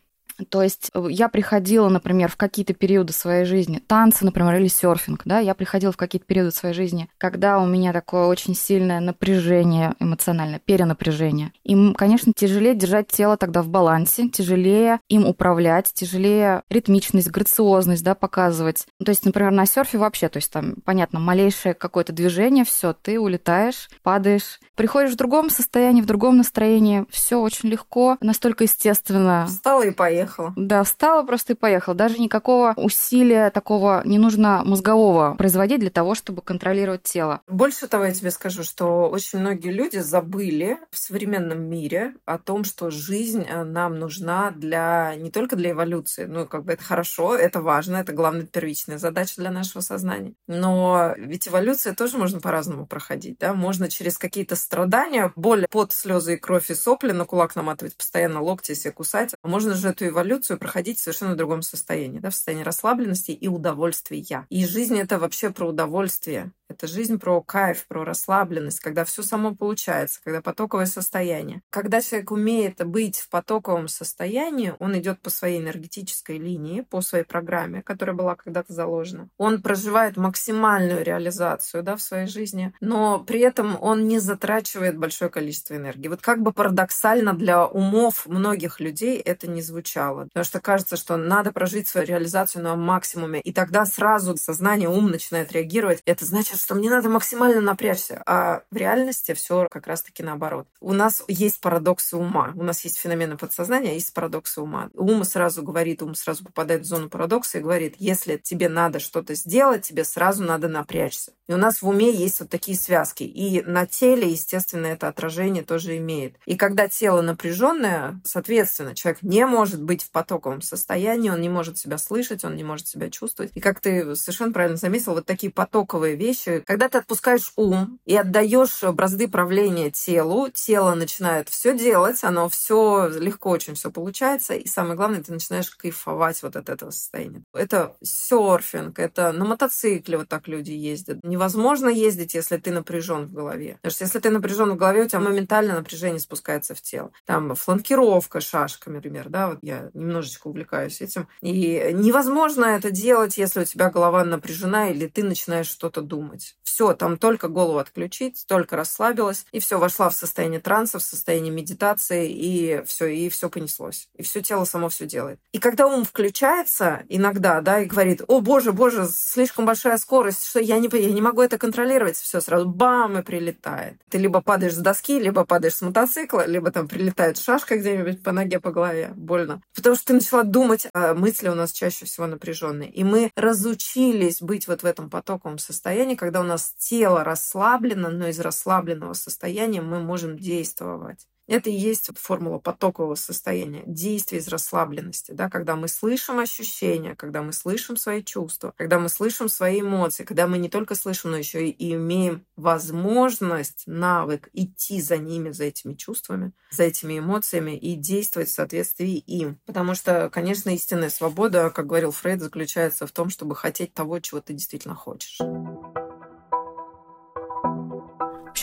То есть э, я приходила, например, в какие-то периоды своей жизни, танцы, например, или серфинг, да, я приходила в какие-то периоды своей жизни, когда у меня такое очень сильное напряжение эмоциональное, перенапряжение. Им, конечно, тяжелее держать тело тогда в балансе, тяжелее им управлять, тяжелее ритмичность, грациозность, да, показывать. То есть, например, на серфе вообще, то есть там, понятно, малейшее какое-то движение, все, ты улетаешь, падаешь, приходишь в другом состоянии, в другом настроении, все очень легко, настолько естественно. Встала и поехала поехала. Да, встала просто и поехала. Даже никакого усилия такого не нужно мозгового производить для того, чтобы контролировать тело. Больше того, я тебе скажу, что очень многие люди забыли в современном мире о том, что жизнь э, нам нужна для не только для эволюции, ну, как бы это хорошо, это важно, это главная первичная задача для нашего сознания. Но ведь эволюция тоже можно по-разному проходить, да, можно через какие-то страдания, боль, пот, слезы и кровь и сопли на кулак наматывать, постоянно локти себе кусать. Можно же эту эволюцию проходить в совершенно другом состоянии, да, в состоянии расслабленности и удовольствия. И жизнь это вообще про удовольствие. Это жизнь про кайф, про расслабленность, когда все само получается, когда потоковое состояние. Когда человек умеет быть в потоковом состоянии, он идет по своей энергетической линии, по своей программе, которая была когда-то заложена. Он проживает максимальную реализацию да, в своей жизни, но при этом он не затрачивает большое количество энергии. Вот как бы парадоксально для умов многих людей это не звучало. Потому что кажется, что надо прожить свою реализацию на максимуме, и тогда сразу сознание, ум начинает реагировать. Это значит, что мне надо максимально напрячься. А в реальности все как раз-таки наоборот. У нас есть парадоксы ума. У нас есть феномены подсознания, а есть парадоксы ума. Ум сразу говорит, ум сразу попадает в зону парадокса и говорит, если тебе надо что-то сделать, тебе сразу надо напрячься. И у нас в уме есть вот такие связки. И на теле, естественно, это отражение тоже имеет. И когда тело напряженное, соответственно, человек не может быть в потоковом состоянии, он не может себя слышать, он не может себя чувствовать. И как ты совершенно правильно заметил, вот такие потоковые вещи когда ты отпускаешь ум и отдаешь бразды правления телу, тело начинает все делать, оно все легко очень все получается, и самое главное, ты начинаешь кайфовать вот от этого состояния. Это серфинг, это на мотоцикле вот так люди ездят. Невозможно ездить, если ты напряжен в голове. Потому что если ты напряжен в голове, у тебя моментально напряжение спускается в тело. Там фланкировка шашками, например, да, вот я немножечко увлекаюсь этим. И невозможно это делать, если у тебя голова напряжена или ты начинаешь что-то думать. Все, там только голову отключить, только расслабилась, и все, вошла в состояние транса, в состояние медитации, и все, и все понеслось. И все тело само все делает. И когда ум включается иногда, да, и говорит, о, боже, боже, слишком большая скорость, что я не, я не могу это контролировать, все сразу бам, и прилетает. Ты либо падаешь с доски, либо падаешь с мотоцикла, либо там прилетает шашка где-нибудь по ноге, по голове. Больно. Потому что ты начала думать, а мысли у нас чаще всего напряженные. И мы разучились быть вот в этом потоковом состоянии, когда у нас тело расслаблено, но из расслабленного состояния мы можем действовать. Это и есть формула потокового состояния, действие из расслабленности, да, когда мы слышим ощущения, когда мы слышим свои чувства, когда мы слышим свои эмоции, когда мы не только слышим, но еще и имеем возможность, навык идти за ними, за этими чувствами, за этими эмоциями и действовать в соответствии им. Потому что, конечно, истинная свобода, как говорил Фрейд, заключается в том, чтобы хотеть того, чего ты действительно хочешь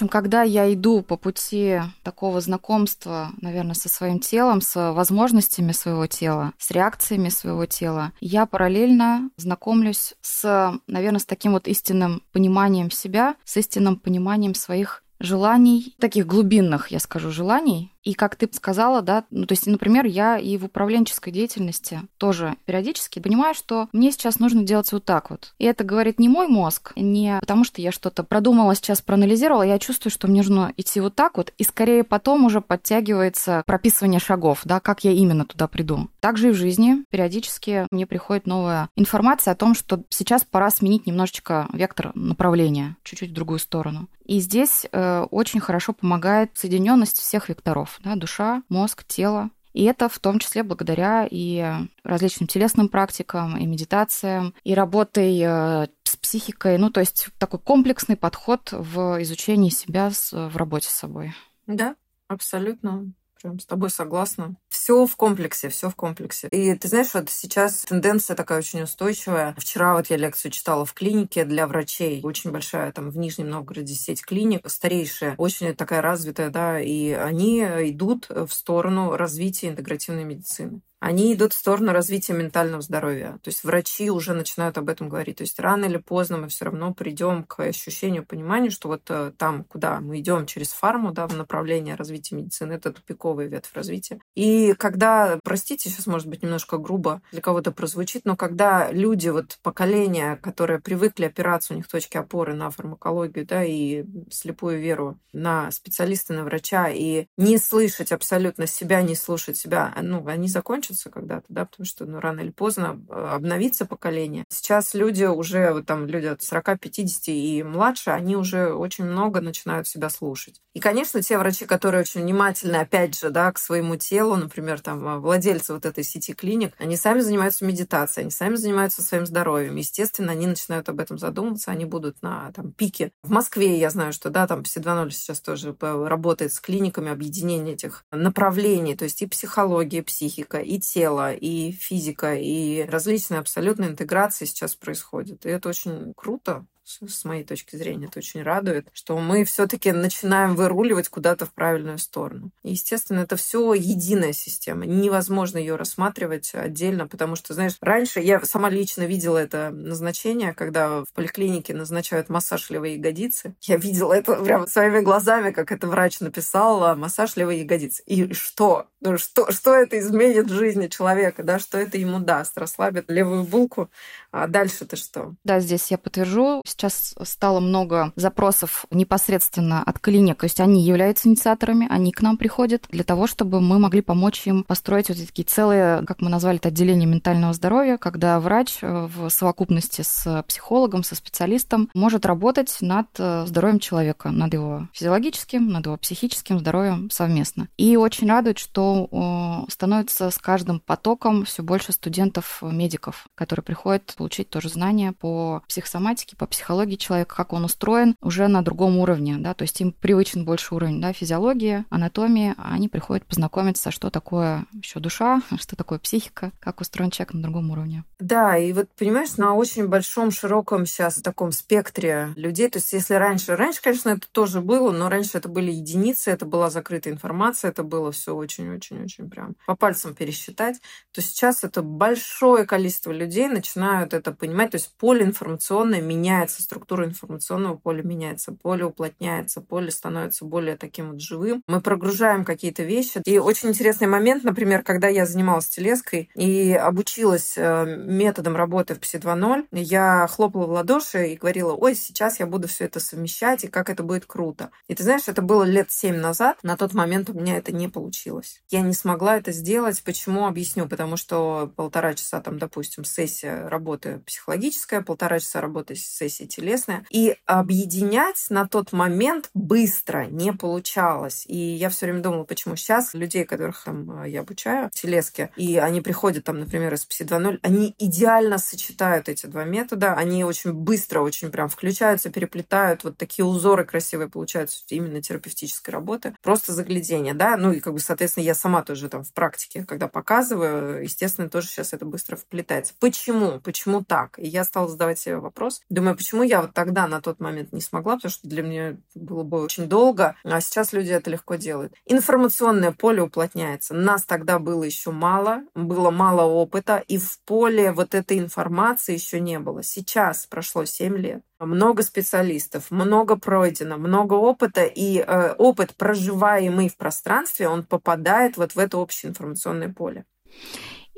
общем, когда я иду по пути такого знакомства, наверное, со своим телом, с возможностями своего тела, с реакциями своего тела, я параллельно знакомлюсь с, наверное, с таким вот истинным пониманием себя, с истинным пониманием своих желаний, таких глубинных, я скажу, желаний, и как ты сказала, да, ну то есть, например, я и в управленческой деятельности тоже периодически понимаю, что мне сейчас нужно делать вот так вот. И это говорит не мой мозг, не потому что я что-то продумала, сейчас проанализировала, я чувствую, что мне нужно идти вот так вот, и скорее потом уже подтягивается прописывание шагов, да, как я именно туда приду. Также и в жизни периодически мне приходит новая информация о том, что сейчас пора сменить немножечко вектор направления, чуть-чуть в другую сторону. И здесь э, очень хорошо помогает соединенность всех векторов нервов, да, душа, мозг, тело. И это в том числе благодаря и различным телесным практикам, и медитациям, и работой э, с психикой. Ну, то есть такой комплексный подход в изучении себя в работе с собой. Да, абсолютно. Прям с тобой согласна. Все в комплексе, все в комплексе. И ты знаешь, вот сейчас тенденция такая очень устойчивая. Вчера вот я лекцию читала в клинике для врачей. Очень большая там в Нижнем Новгороде сеть клиник, старейшая, очень такая развитая, да, и они идут в сторону развития интегративной медицины они идут в сторону развития ментального здоровья. То есть врачи уже начинают об этом говорить. То есть рано или поздно мы все равно придем к ощущению, пониманию, что вот э, там, куда мы идем через фарму, да, в направлении развития медицины, это тупиковый ветвь развития. И когда, простите, сейчас может быть немножко грубо для кого-то прозвучит, но когда люди, вот поколение, которые привыкли опираться, у них точки опоры на фармакологию, да, и слепую веру на специалиста, на врача, и не слышать абсолютно себя, не слушать себя, ну, они закончат закончится когда-то, да, потому что ну, рано или поздно э, обновится поколение. Сейчас люди уже, вот там люди от 40-50 и младше, они уже очень много начинают себя слушать. И, конечно, те врачи, которые очень внимательны, опять же, да, к своему телу, например, там, а, владельцы вот этой сети клиник, они сами занимаются медитацией, они сами занимаются своим здоровьем. Естественно, они начинают об этом задумываться, они будут на там, пике. В Москве я знаю, что, да, там все 2.0 сейчас тоже работает с клиниками объединения этих направлений, то есть и психология, и психика, и тело, и физика, и различные абсолютно интеграции сейчас происходят. И это очень круто, с моей точки зрения, это очень радует, что мы все-таки начинаем выруливать куда-то в правильную сторону. И, естественно, это все единая система. Невозможно ее рассматривать отдельно, потому что, знаешь, раньше я сама лично видела это назначение, когда в поликлинике назначают массаж левой ягодицы. Я видела это прямо своими глазами, как это врач написал, массаж левой ягодицы. И что? Ну, что, что это изменит в жизни человека, да, что это ему даст? Расслабит левую булку, а дальше-то что? Да, здесь я подтвержу сейчас стало много запросов непосредственно от клиник, то есть они являются инициаторами, они к нам приходят для того, чтобы мы могли помочь им построить вот такие целые, как мы назвали это, отделение ментального здоровья, когда врач э, в совокупности с психологом, со специалистом может работать над э, здоровьем человека, над его физиологическим, над его психическим здоровьем совместно. И очень радует, что становится с каждым потоком все больше студентов-медиков, которые приходят получить тоже знания по психосоматике, по психологии психологии человека, как он устроен, уже на другом уровне, да, то есть им привычен больше уровень, да, физиологии, анатомии, а они приходят познакомиться, что такое еще душа, [LAUGHS] что такое психика, как устроен человек на другом уровне. Да, и вот, понимаешь, на очень большом, широком сейчас таком спектре людей, то есть если раньше, раньше, конечно, это тоже было, но раньше это были единицы, это была закрытая информация, это было все очень-очень-очень прям по пальцам пересчитать, то сейчас это большое количество людей начинают это понимать, то есть поле информационное меняется меняется, структура информационного поля меняется, поле уплотняется, поле становится более таким вот живым. Мы прогружаем какие-то вещи. И очень интересный момент, например, когда я занималась телеской и обучилась э, методом работы в ПСИ 2.0, я хлопала в ладоши и говорила, ой, сейчас я буду все это совмещать, и как это будет круто. И ты знаешь, это было лет семь назад, на тот момент у меня это не получилось. Я не смогла это сделать. Почему? Объясню. Потому что полтора часа там, допустим, сессия работы психологическая, полтора часа работы сессии телесное. И объединять на тот момент быстро не получалось. И я все время думала, почему сейчас людей, которых там, я обучаю в телеске, и они приходят там, например, из PSI 2.0, они идеально сочетают эти два метода, они очень быстро, очень прям включаются, переплетают, вот такие узоры красивые получаются именно терапевтической работы. Просто заглядение, да, ну и как бы, соответственно, я сама тоже там в практике, когда показываю, естественно, тоже сейчас это быстро вплетается. Почему? Почему так? И я стала задавать себе вопрос. Думаю, почему Почему я вот тогда на тот момент не смогла? Потому что для меня было бы очень долго, а сейчас люди это легко делают. Информационное поле уплотняется. Нас тогда было еще мало, было мало опыта, и в поле вот этой информации еще не было. Сейчас прошло 7 лет много специалистов, много пройдено, много опыта, и э, опыт, проживаемый в пространстве, он попадает вот в это общее информационное поле.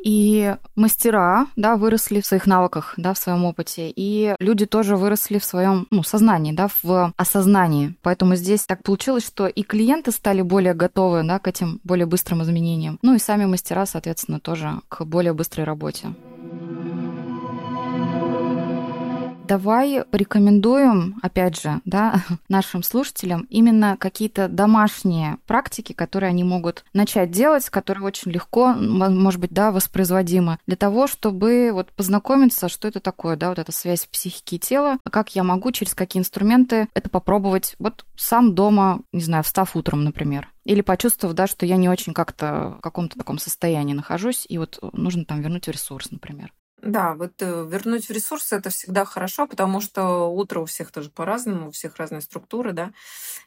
И мастера, да, выросли в своих навыках, да, в своем опыте, и люди тоже выросли в своем, ну, сознании, да, в осознании. Поэтому здесь так получилось, что и клиенты стали более готовы, да, к этим более быстрым изменениям. Ну и сами мастера, соответственно, тоже к более быстрой работе. Давай порекомендуем, опять же, да, [LAUGHS] нашим слушателям именно какие-то домашние практики, которые они могут начать делать, которые очень легко, может быть, да, воспроизводимы, для того, чтобы вот познакомиться, что это такое, да, вот эта связь психики и тела, как я могу, через какие инструменты это попробовать вот сам дома, не знаю, встав утром, например. Или почувствовав, да, что я не очень как-то в каком-то таком состоянии нахожусь, и вот нужно там вернуть ресурс, например. Да, вот э, вернуть в ресурсы это всегда хорошо, потому что утро у всех тоже по-разному, у всех разные структуры, да.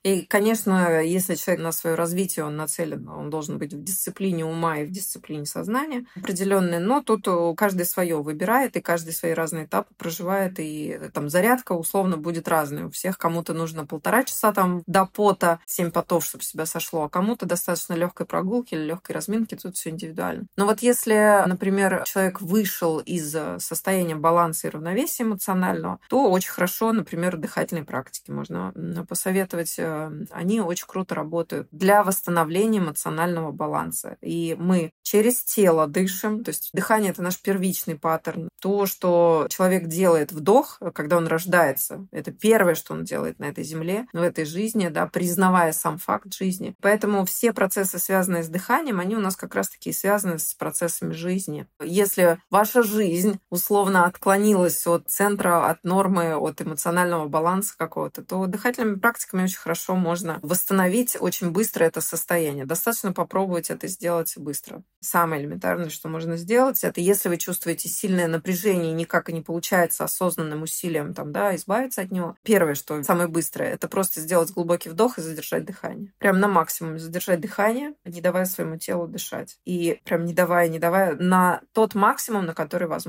И, конечно, если человек на свое развитие, он нацелен, он должен быть в дисциплине ума и в дисциплине сознания определенной, но тут каждый свое выбирает, и каждый свои разные этапы проживает, и э, там зарядка условно будет разная. У всех кому-то нужно полтора часа там до пота, семь потов, чтобы себя сошло, а кому-то достаточно легкой прогулки или легкой разминки, тут все индивидуально. Но вот если, например, человек вышел из из состояния баланса и равновесия эмоционального, то очень хорошо, например, дыхательные практики можно посоветовать. Э, они очень круто работают для восстановления эмоционального баланса. И мы через тело дышим, то есть дыхание — это наш первичный паттерн. То, что человек делает вдох, когда он рождается, это первое, что он делает на этой земле, в этой жизни, да, признавая сам факт жизни. Поэтому все процессы, связанные с дыханием, они у нас как раз-таки связаны с процессами жизни. Если ваша жизнь условно отклонилась от центра, от нормы, от эмоционального баланса какого-то, то дыхательными практиками очень хорошо можно восстановить очень быстро это состояние. Достаточно попробовать это сделать быстро. Самое элементарное, что можно сделать, это если вы чувствуете сильное напряжение и никак не получается осознанным усилием там, да, избавиться от него. Первое, что самое быстрое, это просто сделать глубокий вдох и задержать дыхание. Прям на максимум задержать дыхание, не давая своему телу дышать. И прям не давая, не давая на тот максимум, на который возможно.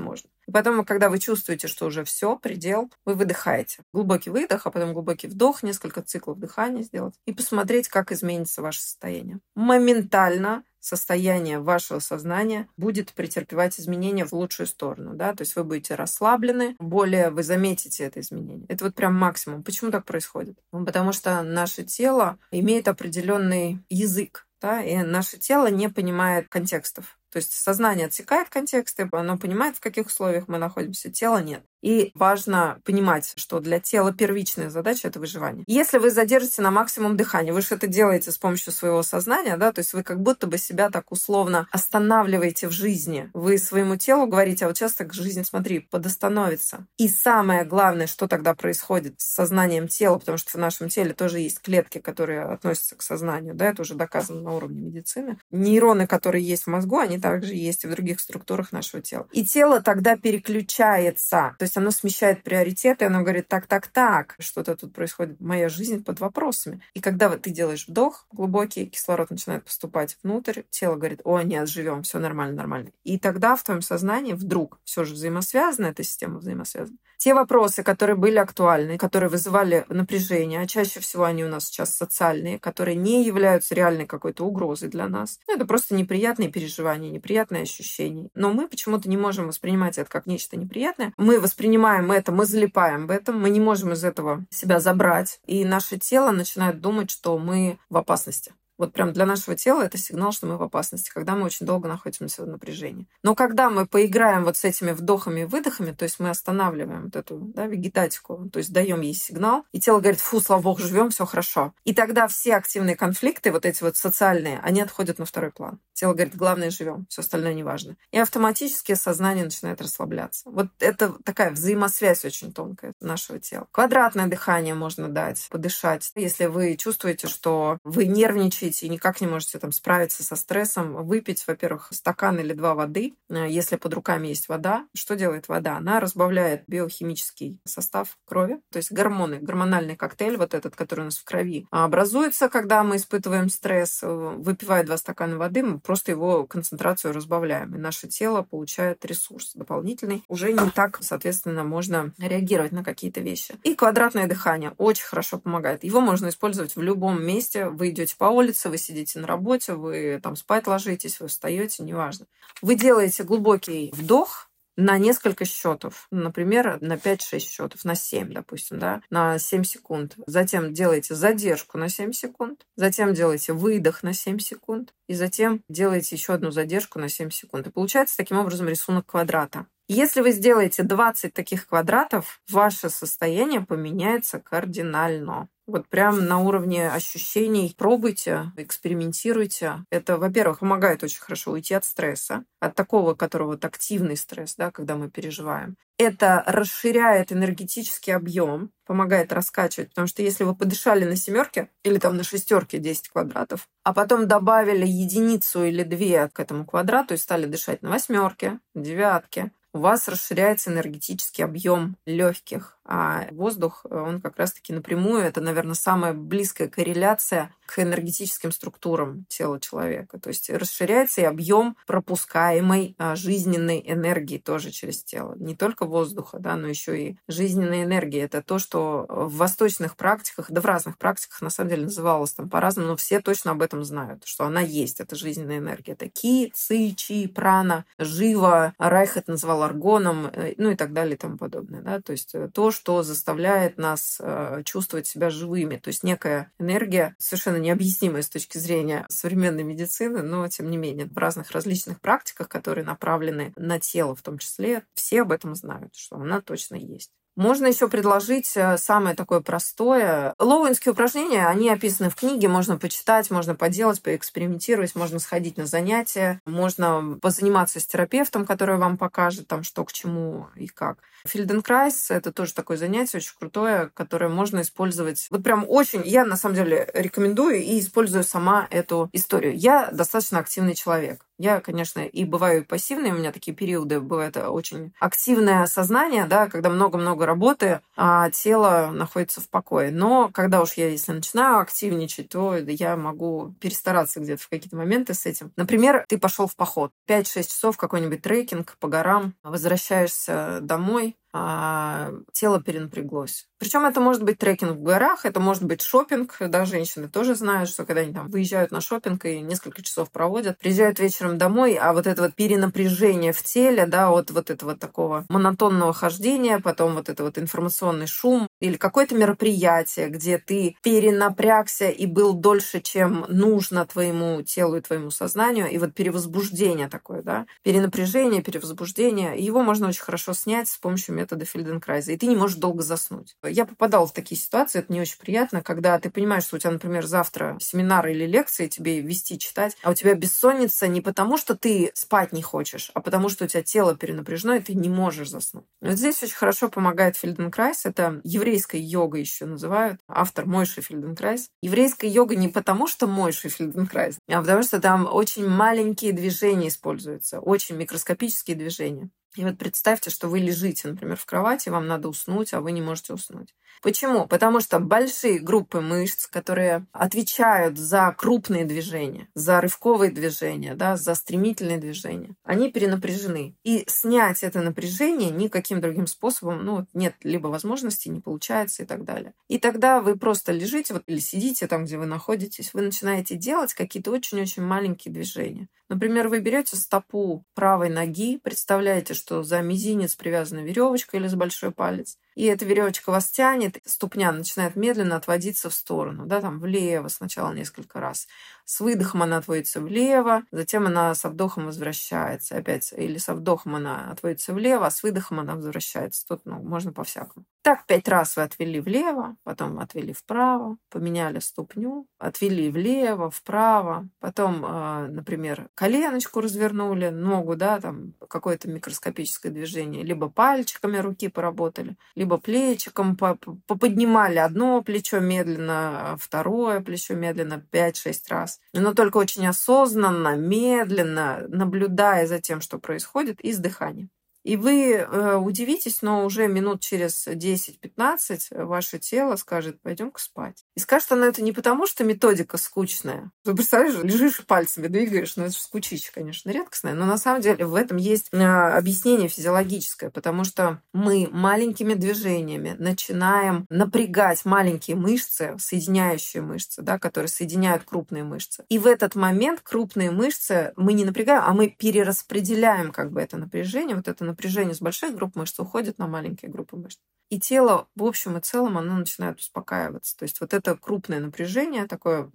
И потом, когда вы чувствуете, что уже все, предел, вы выдыхаете. Глубокий выдох, а потом глубокий вдох, несколько циклов дыхания сделать и посмотреть, как изменится ваше состояние. Моментально состояние вашего сознания будет претерпевать изменения в лучшую сторону, да, то есть вы будете расслаблены, более вы заметите это изменение. Это вот прям максимум. Почему так происходит? Ну, потому что наше тело имеет определенный язык, да, и наше тело не понимает контекстов. То есть сознание отсекает контексты, оно понимает, в каких условиях мы находимся, тело нет. И важно понимать, что для тела первичная задача – это выживание. Если вы задержите на максимум дыхания, вы же это делаете с помощью своего сознания, да, то есть вы как будто бы себя так условно останавливаете в жизни. Вы своему телу говорите, а вот сейчас так жизнь, смотри, подостановится. И самое главное, что тогда происходит с сознанием тела, потому что в нашем теле тоже есть клетки, которые относятся к сознанию, да, это уже доказано на уровне медицины. Нейроны, которые есть в мозгу, они также есть и в других структурах нашего тела. И тело тогда переключается, то есть оно смещает приоритеты, оно говорит, так, так, так, что-то тут происходит, моя жизнь под вопросами. И когда вот ты делаешь вдох глубокий, кислород начинает поступать внутрь, тело говорит, о, нет, живем, все нормально, нормально. И тогда в твоем сознании вдруг все же взаимосвязано, эта система взаимосвязана. Те вопросы, которые были актуальны, которые вызывали напряжение, а чаще всего они у нас сейчас социальные, которые не являются реальной какой-то угрозой для нас. Ну, это просто неприятные переживания, неприятные ощущения. Но мы почему-то не можем воспринимать это как нечто неприятное. Мы воспринимаем это, мы залипаем в этом, мы не можем из этого себя забрать. И наше тело начинает думать, что мы в опасности. Вот прям для нашего тела это сигнал, что мы в опасности, когда мы очень долго находимся в напряжении. Но когда мы поиграем вот с этими вдохами и выдохами, то есть мы останавливаем вот эту да, вегетатику, то есть даем ей сигнал, и тело говорит, фу, слава богу, живем, все хорошо. И тогда все активные конфликты, вот эти вот социальные, они отходят на второй план. Тело говорит, главное, живем, все остальное не важно. И автоматически сознание начинает расслабляться. Вот это такая взаимосвязь очень тонкая нашего тела. Квадратное дыхание можно дать, подышать. Если вы чувствуете, что вы нервничаете, нервничаете и никак не можете там справиться со стрессом, выпить, во-первых, стакан или два воды, э, если под руками есть вода. Что делает вода? Она разбавляет биохимический состав крови, то есть гормоны, гормональный коктейль вот этот, который у нас в крови, образуется, когда мы испытываем стресс. Э, выпивая два стакана воды, мы просто его концентрацию разбавляем, и наше тело получает ресурс дополнительный. Уже не так, соответственно, можно реагировать на какие-то вещи. И квадратное дыхание очень хорошо помогает. Его можно использовать в любом месте. Вы идете по улице, улице, вы сидите на работе, вы там спать ложитесь, вы встаете, неважно. Вы делаете глубокий вдох, на несколько счетов, например, на 5-6 счетов, на 7, допустим, да, на 7 секунд. Затем делаете задержку на 7 секунд, затем делаете выдох на 7 секунд, и затем делаете еще одну задержку на 7 секунд. И получается таким образом рисунок квадрата. Если вы сделаете 20 таких квадратов, ваше состояние поменяется кардинально. Вот прям на уровне ощущений пробуйте, экспериментируйте. Это, во-первых, помогает очень хорошо уйти от стресса, от такого, которого вот активный стресс, да, когда мы переживаем. Это расширяет энергетический объем, помогает раскачивать, потому что если вы подышали на семерке или там на шестерке 10 квадратов, а потом добавили единицу или две к этому квадрату и стали дышать на восьмерке, девятке, у вас расширяется энергетический объем легких, А воздух, он как раз-таки напрямую, это, наверное, самая близкая корреляция к энергетическим структурам тела человека. То есть расширяется и объем пропускаемой а, жизненной энергии тоже через тело. Не только воздуха, да, но еще и жизненной энергии. Это то, что в восточных практиках, да в разных практиках на самом деле называлось там по-разному, но все точно об этом знают, что она есть, это жизненная энергия. Это ки, ци, чи, прана, жива, Райх это называл аргоном, э, ну и так далее и тому подобное. Да? То есть э, то, что заставляет нас э, чувствовать себя живыми. То есть некая энергия совершенно необъяснимая с точки зрения современной медицины, но тем не менее в разных различных практиках, которые направлены на тело в том числе, все об этом знают, что она точно есть. Можно еще предложить э, самое такое простое. Лоуинские упражнения, они описаны в книге, можно почитать, можно поделать, поэкспериментировать, можно сходить на занятия, можно позаниматься с терапевтом, который вам покажет, там, что к чему и как. Филденкрайс — это тоже такое занятие очень крутое, которое можно использовать. Вот прям очень, я на самом деле рекомендую и использую сама эту историю. Я достаточно активный человек. Я, конечно, и бываю пассивной, у меня такие периоды бывают очень активное сознание, да, когда много-много работы, а тело находится в покое. Но когда уж я, если начинаю активничать, то я могу перестараться где-то в какие-то моменты с этим. Например, ты пошел в поход, 5-6 часов какой-нибудь трекинг по горам, возвращаешься домой, а, тело перенапряглось. Причем это может быть трекинг в горах, это может быть шопинг. Да, женщины тоже знают, что когда они там выезжают на шопинг и несколько часов проводят, приезжают вечером домой, а вот это вот перенапряжение в теле, да, от вот этого такого монотонного хождения, потом вот это вот информационный шум или какое-то мероприятие, где ты перенапрягся и был дольше, чем нужно твоему телу и твоему сознанию, и вот перевозбуждение такое, да, перенапряжение, перевозбуждение, его можно очень хорошо снять с помощью метода Фельденкрайза, и ты не можешь долго заснуть. Я попадала в такие ситуации, это не очень приятно, когда ты понимаешь, что у тебя, например, завтра семинар или лекции тебе вести, читать, а у тебя бессонница не потому, что ты спать не хочешь, а потому, что у тебя тело перенапряжено, и ты не можешь заснуть. Вот здесь очень хорошо помогает Фельденкрайс, это еврейская йога еще называют, автор Мойши Фельденкрайс. Еврейская йога не потому, что Мойши Фельденкрайс, а потому что там очень маленькие движения используются, очень микроскопические движения. И вот представьте, что вы лежите, например, в кровати, вам надо уснуть, а вы не можете уснуть. Почему? Потому что большие группы мышц, которые отвечают за крупные движения, за рывковые движения, да, за стремительные движения, они перенапряжены. И снять это напряжение никаким другим способом, ну, нет либо возможности, не получается и так далее. И тогда вы просто лежите вот, или сидите там, где вы находитесь, вы начинаете делать какие-то очень-очень маленькие движения. Например, вы берете стопу правой ноги, представляете, что за мизинец привязана веревочка или за большой палец, и эта веревочка вас тянет, ступня начинает медленно отводиться в сторону, да, там влево сначала несколько раз. С выдохом она отводится влево, затем она со вдохом возвращается опять, или со вдохом она отводится влево, а с выдохом она возвращается. Тут, ну, можно по-всякому. Так пять раз вы отвели влево, потом отвели вправо, поменяли ступню, отвели влево, вправо, потом, э, например, коленочку развернули, ногу, да, там какое-то микроскопическое движение, либо пальчиками руки поработали, либо либо плечиком поподнимали одно плечо медленно, а второе плечо медленно 5-6 раз. Но только очень осознанно, медленно, наблюдая за тем, что происходит, и с дыханием. И вы э, удивитесь, но уже минут через 10-15 ваше тело скажет, пойдем-ка спать. И скажет оно это не потому, что методика скучная. Вы представляешь, лежишь пальцами, двигаешь, ну это же скучище, конечно, редкостное, но на самом деле в этом есть э, объяснение физиологическое, потому что мы маленькими движениями начинаем напрягать маленькие мышцы, соединяющие мышцы, да, которые соединяют крупные мышцы. И в этот момент крупные мышцы мы не напрягаем, а мы перераспределяем как бы это напряжение, вот это напряжение напряжение с больших групп мышц уходит на маленькие группы мышц. И тело, в общем и целом, оно начинает успокаиваться. То есть вот это крупное напряжение, такое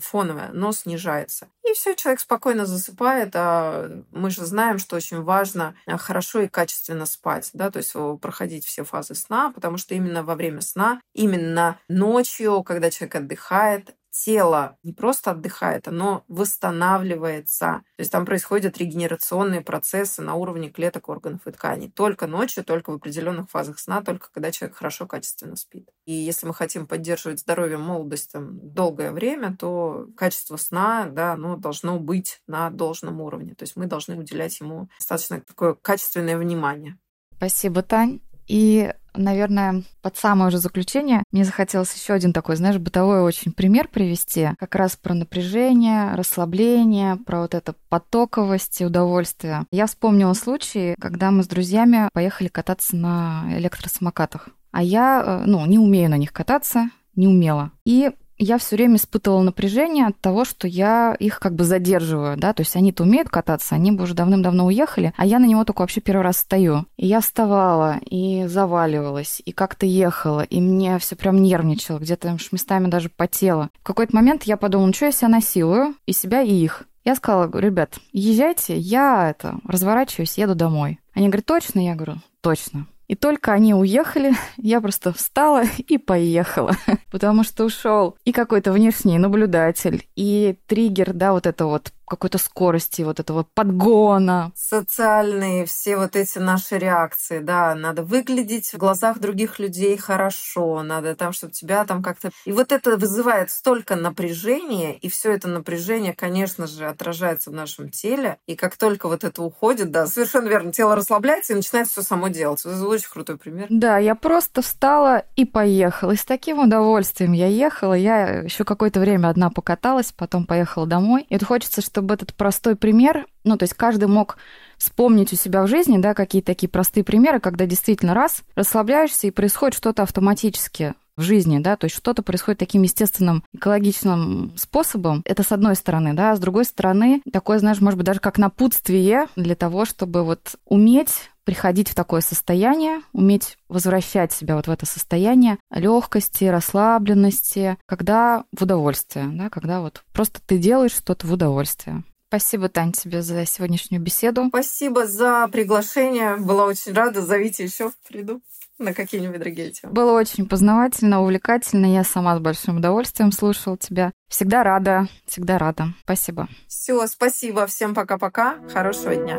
фоновое, оно снижается. И все, человек спокойно засыпает, а мы же знаем, что очень важно а, хорошо и качественно спать, да, то есть проходить все фазы сна, потому что именно во время сна, именно ночью, когда человек отдыхает, тело не просто отдыхает, оно восстанавливается. То есть там происходят регенерационные процессы на уровне клеток, органов и тканей. Только ночью, только в определенных фазах сна, только когда человек хорошо, качественно спит. И если мы хотим поддерживать здоровье, молодость долгое время, то качество сна, да, оно должно быть на должном уровне. То есть мы должны уделять ему достаточно такое качественное внимание. Спасибо, Тань. И наверное, под самое уже заключение мне захотелось еще один такой, знаешь, бытовой очень пример привести, как раз про напряжение, расслабление, про вот это потоковость и удовольствие. Я вспомнила случай, когда мы с друзьями поехали кататься на электросамокатах. А я, э, ну, не умею на них кататься, не умела. И я все время испытывала напряжение от того, что я их как бы задерживаю, да, то есть они-то умеют кататься, они бы уже давным-давно уехали, а я на него только вообще первый раз стою. И я вставала, и заваливалась, и как-то ехала, и мне все прям нервничало, где-то местами даже потело. В какой-то момент я подумала, ну что я себя насилую, и себя, и их. Я сказала, ребят, езжайте, я это, разворачиваюсь, еду домой. Они говорят, точно? Я говорю, точно. И только они уехали, я просто встала и поехала, [LAUGHS] потому что ушел. И какой-то внешний наблюдатель, и триггер, да, вот это вот какой-то скорости, вот этого подгона. Социальные все вот эти наши реакции, да, надо выглядеть в глазах других людей хорошо, надо там, чтобы тебя там как-то... И вот это вызывает столько напряжения, и все это напряжение, конечно же, отражается в нашем теле, и как только вот это уходит, да, совершенно верно, тело расслабляется и начинает все само делать. Это очень крутой пример. Да, я просто встала и поехала. И с таким удовольствием я ехала. Я еще какое-то время одна покаталась, потом поехала домой. И вот хочется, чтобы чтобы этот простой пример, ну, то есть каждый мог вспомнить у себя в жизни, да, какие-то такие простые примеры, когда действительно раз расслабляешься и происходит что-то автоматически в жизни, да, то есть что-то происходит таким естественным, экологичным способом. Это с одной стороны, да, а с другой стороны, такое, знаешь, может быть, даже как напутствие для того, чтобы вот уметь приходить в такое состояние, уметь возвращать себя вот в это состояние легкости, расслабленности, когда в удовольствие, да, когда вот просто ты делаешь что-то в удовольствие. Спасибо, Тань, тебе за сегодняшнюю беседу. Спасибо за приглашение. Была очень рада. Зовите еще, приду на какие-нибудь другие темы. Было очень познавательно, увлекательно. Я сама с большим удовольствием слушала тебя. Всегда рада, всегда рада. Спасибо. Все, спасибо. Всем пока-пока. Хорошего дня.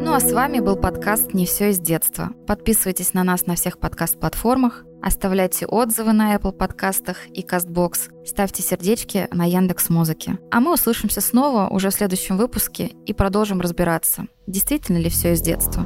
Ну а с вами был подкаст «Не все из детства». Подписывайтесь на нас на всех подкаст-платформах, оставляйте отзывы на Apple подкастах и CastBox, ставьте сердечки на Яндекс Музыке. А мы услышимся снова уже в следующем выпуске и продолжим разбираться, действительно ли все из детства.